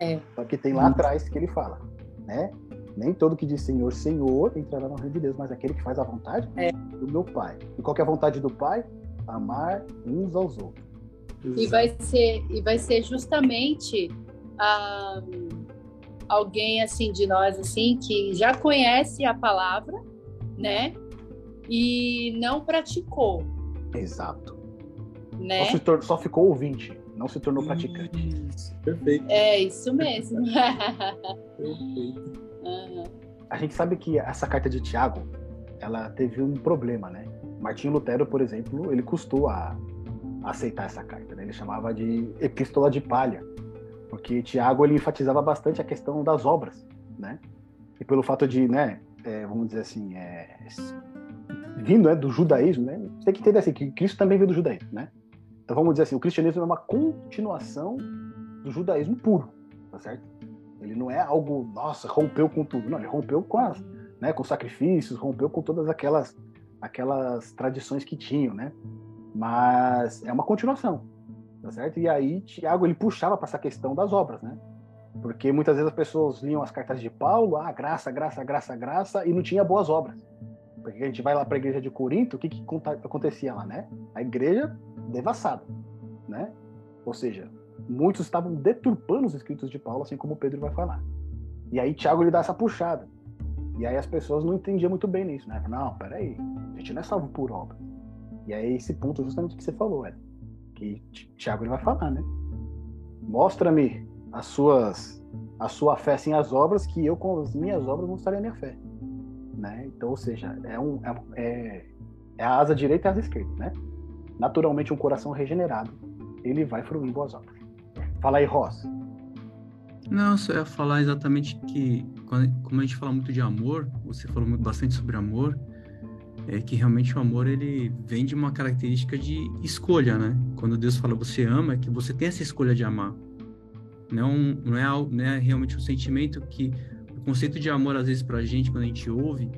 É, é. Só que tem lá atrás que ele fala, né? Nem todo que diz Senhor, Senhor entrará no reino de Deus, mas aquele que faz a vontade é. do meu Pai. E qual é a vontade do Pai? Amar uns aos outros. E vai ser, e vai ser justamente ah, alguém assim de nós assim que já conhece a palavra, né? E não praticou. Exato. Né? Só, só ficou ouvinte, não se tornou praticante. Isso, perfeito. É isso mesmo. perfeito. Uhum. A gente sabe que essa carta de Tiago, ela teve um problema, né? Martinho Lutero, por exemplo, ele custou a, a aceitar essa carta. Né? Ele chamava de epístola de palha, porque Tiago ele enfatizava bastante a questão das obras, né? E pelo fato de, né, é, vamos dizer assim, é, vindo né, do judaísmo, né? Você tem que entender assim, que Cristo também veio do judaísmo, né? Então vamos dizer assim, o cristianismo é uma continuação do judaísmo puro, tá certo? Ele não é algo, nossa, rompeu com tudo. Não, ele rompeu com as, né, com sacrifícios, rompeu com todas aquelas aquelas tradições que tinham, né? Mas é uma continuação, tá certo? E aí Tiago ele puxava para essa questão das obras, né? Porque muitas vezes as pessoas liam as cartas de Paulo, ah, graça, graça, graça, graça, e não tinha boas obras. Porque a gente vai lá para a igreja de Corinto, o que, que acontecia lá, né? A igreja devassada, né? Ou seja, muitos estavam deturpando os escritos de Paulo, assim como Pedro vai falar. E aí Tiago lhe dá essa puxada. E aí as pessoas não entendiam muito bem nisso, né? Não, peraí, a gente não é salvo por obra. E aí esse ponto justamente que você falou, é que Tiago ele vai falar, né? Mostra-me as suas a sua fé sem as obras, que eu com as minhas obras mostrarei a minha fé. Né? Então, ou seja, é, um, é, é, é a asa direita e a asa esquerda, né? Naturalmente, um coração regenerado, ele vai fruir boas obras. Fala aí, Ross. Não, só ia falar exatamente que, quando, como a gente fala muito de amor, você falou muito, bastante sobre amor, é que realmente o amor ele vem de uma característica de escolha, né? Quando Deus fala você ama, é que você tem essa escolha de amar. Não, não, é, não é realmente um sentimento que o conceito de amor às vezes para a gente quando a gente ouve,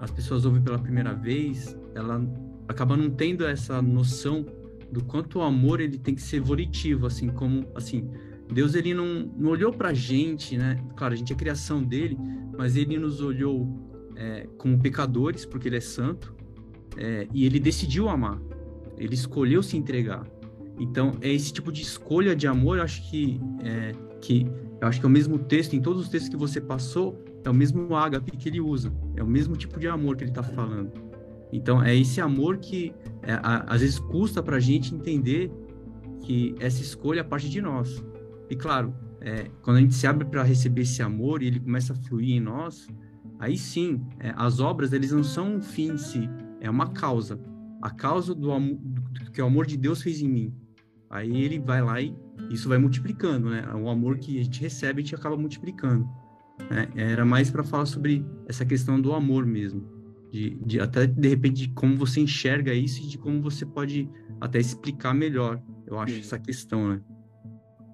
as pessoas ouvem pela primeira vez, ela acaba não tendo essa noção do quanto o amor ele tem que ser volitivo, assim como assim Deus ele não, não olhou para a gente, né? Claro, a gente é criação dele, mas ele nos olhou é, como pecadores porque ele é santo é, e ele decidiu amar. Ele escolheu se entregar. Então, é esse tipo de escolha de amor, eu acho que, é, que eu acho que é o mesmo texto, em todos os textos que você passou, é o mesmo ágape que ele usa, é o mesmo tipo de amor que ele está falando. Então, é esse amor que é, a, às vezes custa para a gente entender que essa escolha é parte de nós. E claro, é, quando a gente se abre para receber esse amor e ele começa a fluir em nós, aí sim, é, as obras eles não são um fim em si, é uma causa. A causa do, do que o amor de Deus fez em mim. Aí ele vai lá e isso vai multiplicando, né? O amor que a gente recebe, a gente acaba multiplicando. Né? Era mais para falar sobre essa questão do amor mesmo. De, de, até de repente de como você enxerga isso e de como você pode até explicar melhor, eu acho, Sim. essa questão, né?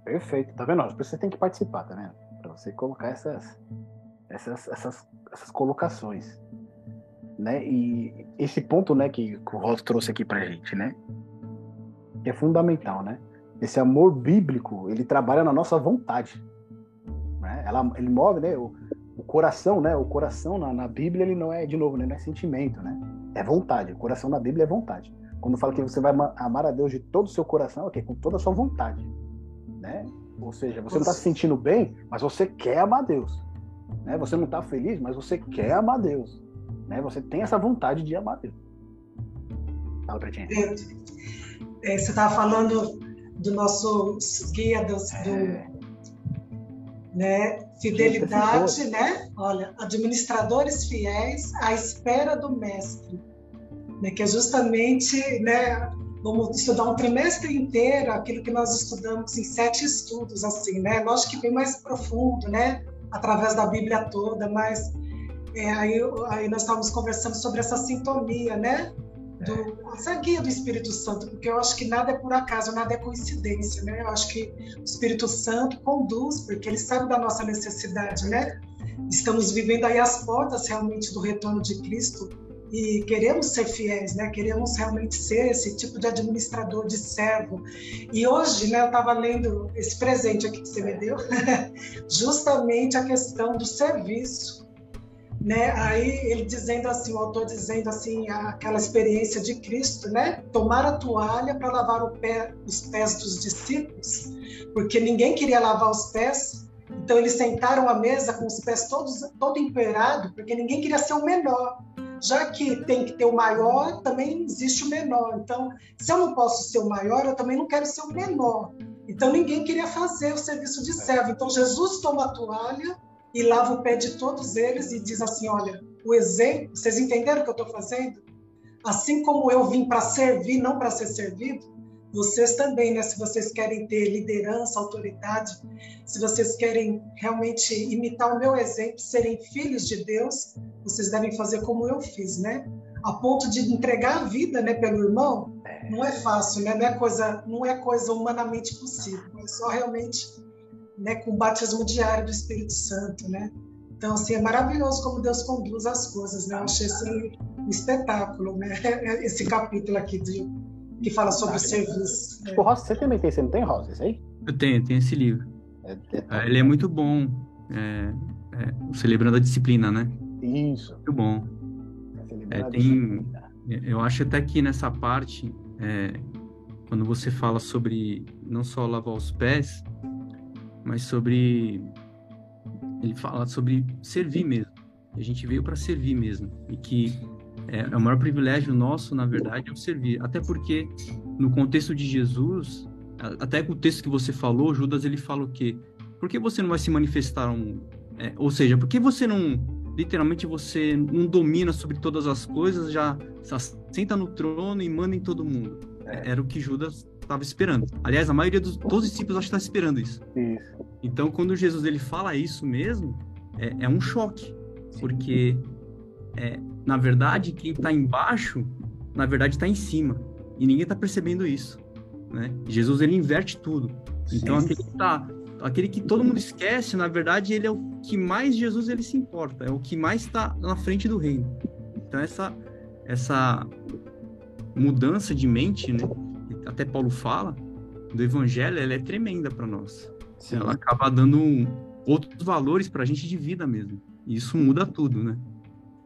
Perfeito, tá vendo? Você tem que participar, tá vendo? Para você colocar essas, essas, essas, essas colocações. Né? E esse ponto né, que, que o Ross trouxe aqui pra gente, né? Que é fundamental, né? Esse amor bíblico, ele trabalha na nossa vontade. Né? Ela, ele move, né? O, o coração, né? O coração na, na, Bíblia, ele não é, de novo, né? não é sentimento, né? É vontade. O coração na Bíblia é vontade. Quando fala que você vai amar a Deus de todo o seu coração, é com toda a sua vontade, né? Ou seja, você não está se sentindo bem, mas você quer amar Deus. Né? Você não está feliz, mas você quer amar Deus. Né? Você tem essa vontade de amar Deus. Fala, Pretinha. É, você estava falando do nosso guia do, é. né, fidelidade, né? Olha, administradores fiéis à espera do mestre, né? Que é justamente, né? Vamos estudar um trimestre inteiro aquilo que nós estudamos em sete estudos, assim, né? Lógico que bem mais profundo, né? Através da Bíblia toda, mas é, aí, aí nós estávamos conversando sobre essa sintonia, né? Do, essa guia do Espírito Santo, porque eu acho que nada é por acaso, nada é coincidência, né? Eu acho que o Espírito Santo conduz, porque ele sabe da nossa necessidade, né? Estamos vivendo aí as portas realmente do retorno de Cristo e queremos ser fiéis, né? Queremos realmente ser esse tipo de administrador, de servo. E hoje, né, eu estava lendo esse presente aqui que você me deu, <laughs> justamente a questão do serviço né? Aí ele dizendo assim, o autor dizendo assim, aquela experiência de Cristo, né? Tomar a toalha para lavar pé, os pés dos discípulos, porque ninguém queria lavar os pés, então eles sentaram à mesa com os pés todos todo empoeirado, porque ninguém queria ser o menor. Já que tem que ter o maior, também existe o menor. Então, se eu não posso ser o maior, eu também não quero ser o menor. Então, ninguém queria fazer o serviço de servo. Então, Jesus toma a toalha e lava o pé de todos eles e diz assim: olha, o exemplo, vocês entenderam o que eu estou fazendo? Assim como eu vim para servir, não para ser servido, vocês também, né? Se vocês querem ter liderança, autoridade, se vocês querem realmente imitar o meu exemplo, serem filhos de Deus, vocês devem fazer como eu fiz, né? A ponto de entregar a vida, né, pelo irmão, não é fácil, né? Não é coisa, não é coisa humanamente possível. É só realmente né, com o batismo diário do Espírito Santo, né? Então, assim, é maravilhoso como Deus conduz as coisas, né? Eu achei esse um espetáculo, né? <laughs> Esse capítulo aqui de, que fala sobre o serviço. Tipo, Rosa, você também tem, você não tem, Rosa, isso aí? Eu tenho, tenho esse livro. É, é É, Ele é muito bom. É, é, celebrando a disciplina, né? Isso. Muito bom. É É, tem-. Eu acho até que nessa parte, é, quando você fala sobre não só lavar os pés, mas sobre. Ele fala sobre servir mesmo. A gente veio para servir mesmo. E que é, é o maior privilégio nosso, na verdade, é o servir. Até porque, no contexto de Jesus, até com o texto que você falou, Judas ele fala o quê? Por que você não vai se manifestar ao mundo? É, ou seja, por que você não. Literalmente você não domina sobre todas as coisas, já senta no trono e manda em todo mundo. É, Era o que Judas estava esperando. Aliás, a maioria dos todos os discípulos acho que está esperando isso. Isso. Então, quando Jesus ele fala isso mesmo, é, é um choque, porque é, na verdade quem está embaixo, na verdade está em cima e ninguém está percebendo isso, né? Jesus ele inverte tudo. Então Sim. aquele que tá, aquele que todo mundo esquece, na verdade ele é o que mais Jesus ele se importa, é o que mais está na frente do reino. Então essa essa mudança de mente, né? Até Paulo fala do evangelho, ela é tremenda para nós Sim. ela acaba dando um- outros valores pra gente de vida mesmo. E isso muda tudo, né?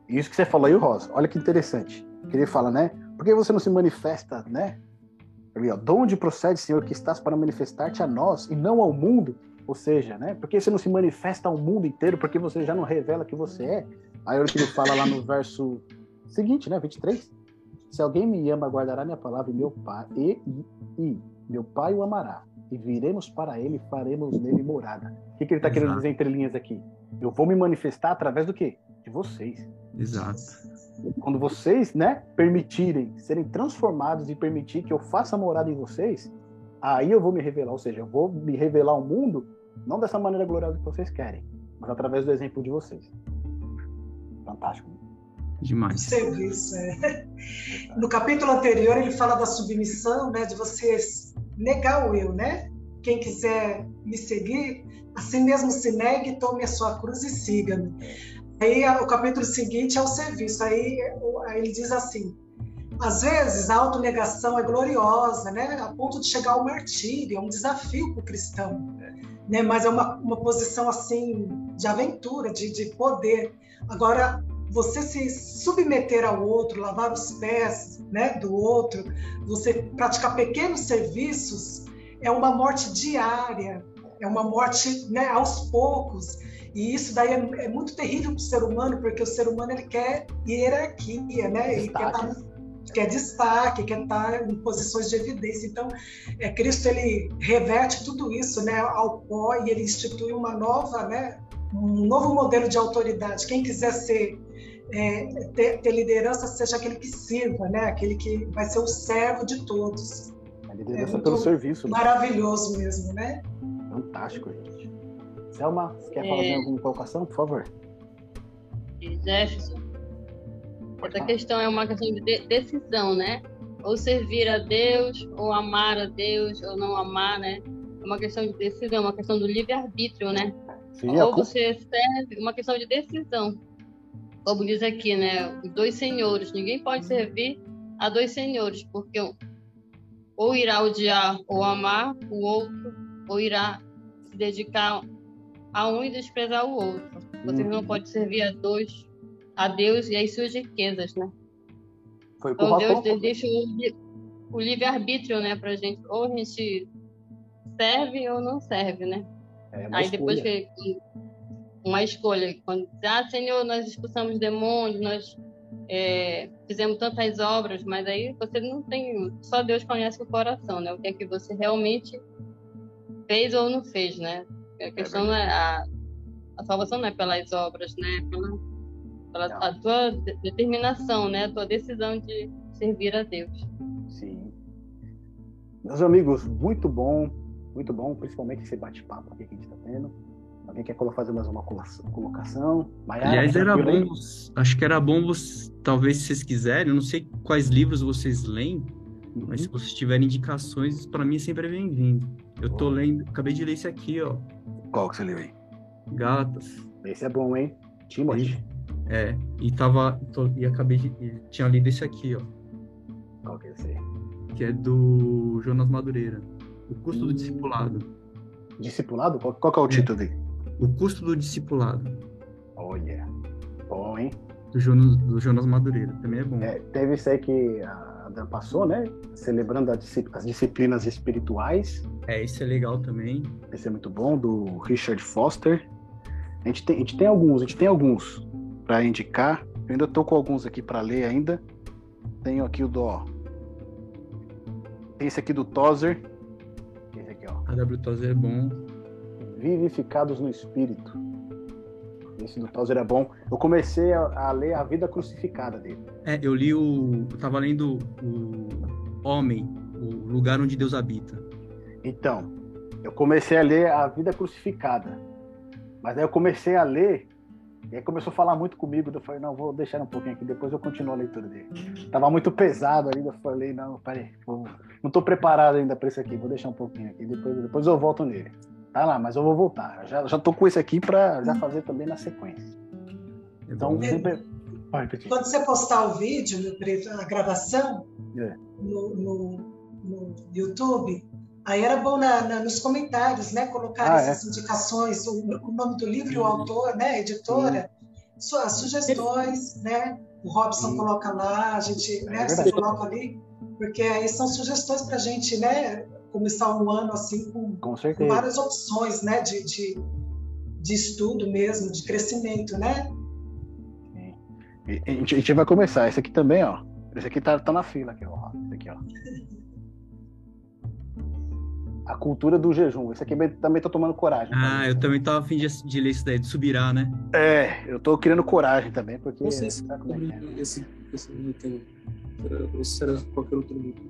Isso que você falou aí, Rosa. Olha que interessante. Que ele fala, né? Por que você não se manifesta, né? Ali, ó, De onde procede, Senhor, que estás para manifestar-te a nós e não ao mundo? Ou seja, né? Por que você não se manifesta ao mundo inteiro? Porque você já não revela que você é? Aí olha o que ele fala lá no verso seguinte, né? 23. Se alguém me ama, guardará minha palavra e meu pai, e, e, e meu pai o amará. E viremos para ele e faremos nele morada. O que, que ele está querendo dizer entre linhas aqui? Eu vou me manifestar através do quê? De vocês Exato. quando vocês, né, permitirem serem transformados e permitir que eu faça morada em vocês, aí eu vou me revelar, ou seja, eu vou me revelar ao mundo não dessa maneira gloriosa que vocês querem, mas através do exemplo de vocês. Fantástico. né? Demais. Serviço, é. No capítulo anterior, ele fala da submissão, né, de vocês negar o eu, né? Quem quiser me seguir, assim mesmo se negue, tome a sua cruz e siga-me. Aí o capítulo seguinte é o serviço. Aí, aí ele diz assim: às vezes a autonegação é gloriosa, né? A ponto de chegar ao martírio, é um desafio para o cristão, né? Mas é uma, uma posição assim de aventura, de, de poder. Agora você se submeter ao outro, lavar os pés né, do outro, você praticar pequenos serviços, é uma morte diária, é uma morte né, aos poucos. E isso daí é, é muito terrível para o ser humano, porque o ser humano ele quer hierarquia, né? ele quer, Destaque. tá- quer destaque, quer estar em posições de evidência. Então, é, Cristo ele reverte tudo isso né, ao pó e ele institui uma nova, né, um novo modelo de autoridade. Quem quiser ser é, ter, ter liderança seja aquele que sirva, né? Aquele que vai ser o servo de todos. A liderança É pelo serviço. né? Maravilhoso mesmo, né? Fantástico, gente. Selma, você quer É. falar de alguma colocação, por favor? Jefferson, Pode essa falar. questão é uma questão de de- decisão, né? Ou servir a Deus, ou amar a Deus, ou não amar, né? É uma questão de decisão, uma questão do livre-arbítrio, né? Sim, ou você serve, uma questão de decisão. Como diz aqui, né? Os dois senhores. Ninguém pode servir a dois senhores, porque ou irá odiar ou amar o outro, ou irá se dedicar a um e desprezar o outro. Você Uhum. não pode servir a dois, a Deus e as suas riquezas, né? Foi Então Deus de- deixa o, o livre-arbítrio, né, pra gente. Ou a gente serve ou não serve, né? É Aí depois escolha. que uma escolha, quando diz, ah, Senhor, nós expulsamos demônios, nós é, fizemos tantas obras, mas aí você não tem, só Deus conhece o coração, né? O que é que você realmente fez ou não fez, né? A questão não é a, a salvação não é pelas obras, né? É Pela, pela Não. a tua de- determinação, né? A tua decisão de servir a Deus. Sim. Meus amigos, muito bom, muito bom, principalmente esse bate-papo que a gente está tendo. Alguém quer fazer mais uma colo- colocação? Maiara, Aliás, era tranquilo aí? bom, acho que era bom, você, talvez se vocês quiserem, eu não sei quais livros vocês leem, Uhum. mas se vocês tiverem indicações, para mim sempre é bem-vindo. Eu tô lendo, acabei de ler esse aqui, ó, Qual que você leu aí? Gálatas. Esse é bom, hein? Timothy. É, e tava, tô- e acabei de, e tinha lido esse aqui, ó, Qual que é esse aí? que é do Jonas Madureira, O Custo do Hum. Discipulado. Discipulado? Qual, qual que é o título dele? O custo do discipulado. Olha, bom, hein? Do Jonas, do Jonas Madureira. Também é bom. É, teve isso aí que a Dan passou, né? Celebrando as disciplinas espirituais. É, isso é legal também. Esse é muito bom, do Richard Foster. A gente tem, a gente tem alguns, a gente tem alguns para indicar. Eu ainda tô com alguns aqui para ler ainda. Tenho aqui o do. Tem esse aqui do Tozer. Esse aqui, ó. A W Tozer é bom. Vivificados no Espírito. Esse do Tozer é bom. Eu comecei a, a, ler a vida crucificada dele. É, eu li o. Eu tava lendo o Homem, o lugar onde Deus habita. Então, eu comecei a ler a vida crucificada. Mas aí eu comecei a ler e aí começou a falar muito comigo, eu falei, não, vou deixar um pouquinho aqui, depois eu continuo a leitura dele. Tava muito pesado ainda, eu falei, não, peraí, não tô preparado ainda para isso aqui, vou deixar um pouquinho aqui, depois, depois eu volto nele. Tá lá, mas eu vou voltar. Já, já tô com esse aqui para já fazer também na sequência. Então, sempre... Quando você postar o vídeo, meu preto, a gravação, é. no, no, no YouTube, Aí era bom na, na, nos comentários, né, colocar ah, essas é? indicações, o, o, nome do livro, o autor, né, a editora, suas sugestões, né, o Robson Sim. coloca lá, a gente, é né, você coloca ali, porque aí são sugestões para a gente, né, começar um ano assim com, com, com várias opções, né, de, de, de, estudo mesmo, de crescimento, né? E, a, gente, a gente vai começar. Esse aqui também, ó. Esse aqui tá, tá na fila aqui, ó. Esse aqui, ó. A cultura do jejum. Esse aqui também tô tomando coragem. Ah, tá? eu também tô afim de, de ler isso daí, de subirá, né? É, eu tô criando coragem também, porque. Não sei se tá é. esse, esse livro Ou será qualquer outro livro.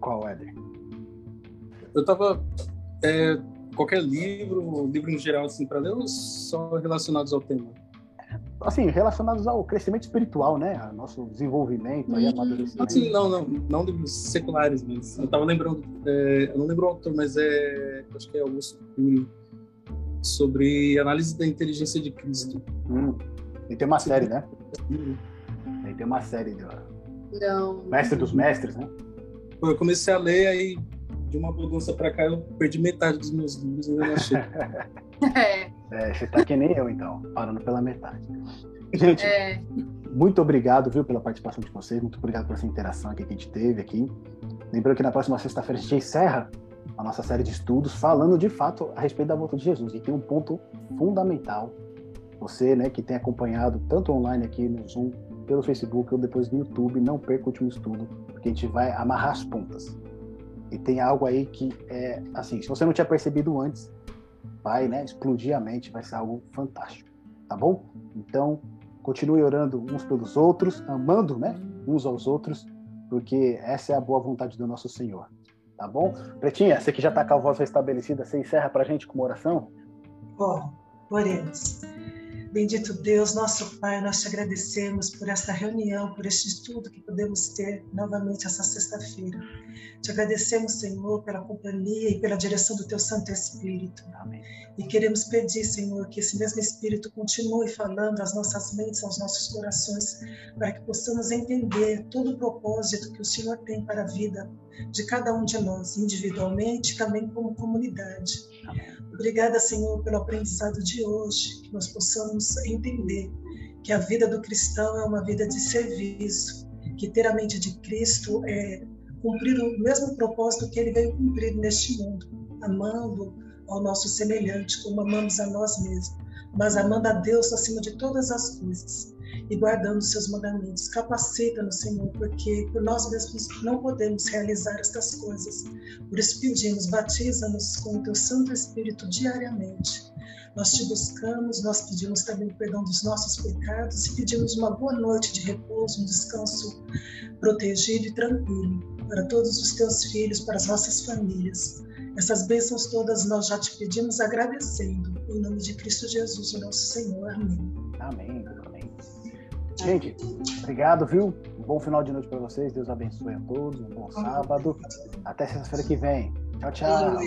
Qual, Éder? Eu tava. É, qualquer livro, livro em geral, assim, para ler, ou só relacionados ao tema? assim, relacionados ao crescimento espiritual, né? Ao nosso desenvolvimento, aí, uhum. amadurecimento. Assim, não, não, não livros seculares, mas eu tava lembrando, é, eu não lembro o autor, mas é, acho que é Augusto Cury, sobre análise da inteligência de Cristo. Hum. E tem uma série, né? Uhum. E tem uma série do não. Mestre dos Mestres, né? Eu comecei a ler, aí de uma bagunça para cá eu perdi metade dos meus livros e não achei. <laughs> é. é. Você tá que nem eu, então, parando pela metade. Gente, é. muito obrigado, viu, pela participação de vocês, muito obrigado por essa interação aqui que a gente teve aqui. Lembrando que na próxima sexta-feira a gente encerra a nossa série de estudos falando de fato a respeito da volta de Jesus. E tem um ponto fundamental. Você, né, que tem acompanhado tanto online aqui no Zoom, pelo Facebook ou depois no YouTube, não perca o último estudo, porque a gente vai amarrar as pontas. E tem algo aí que é assim, se você não tinha percebido antes, vai, né, explodir a mente, vai ser algo fantástico, tá bom? Então, continue orando uns pelos outros, amando, né, uns aos outros, porque essa é a boa vontade do nosso Senhor, tá bom? Pretinha, você que já está com a voz restabelecida, você encerra para a gente com uma oração? Bom, oremos. Bendito Deus, nosso Pai, nós te agradecemos por esta reunião, por este estudo que podemos ter novamente essa sexta-feira. Te agradecemos, Senhor, pela companhia e pela direção do Teu Santo Espírito. Amém. E queremos pedir, Senhor, que esse mesmo Espírito continue falando às nossas mentes, aos nossos corações, para que possamos entender todo o propósito que o Senhor tem para a vida de cada um de nós, individualmente e também como comunidade. Obrigada, Senhor, pelo aprendizado de hoje, que nós possamos entender que a vida do cristão é uma vida de serviço, que ter a mente de Cristo é cumprir o mesmo propósito que ele veio cumprir neste mundo, amando ao nosso semelhante como amamos a nós mesmos, mas amando a Deus acima de todas as coisas e guardando seus mandamentos. Capacita-nos, Senhor, porque por nós mesmos não podemos realizar estas coisas. Por isso pedimos, batiza-nos com o teu Santo Espírito diariamente. Nós te buscamos, nós pedimos também perdão dos nossos pecados e pedimos uma boa noite de repouso, um descanso protegido e tranquilo para todos os teus filhos, para as nossas famílias. Essas bênçãos todas nós já te pedimos agradecendo. Em nome de Cristo Jesus, o nosso Senhor. Amém. Amém. Gente, obrigado, viu? Um bom final de noite para vocês. Deus abençoe a todos. Um bom sábado. Até sexta-feira que vem. Tchau, tchau.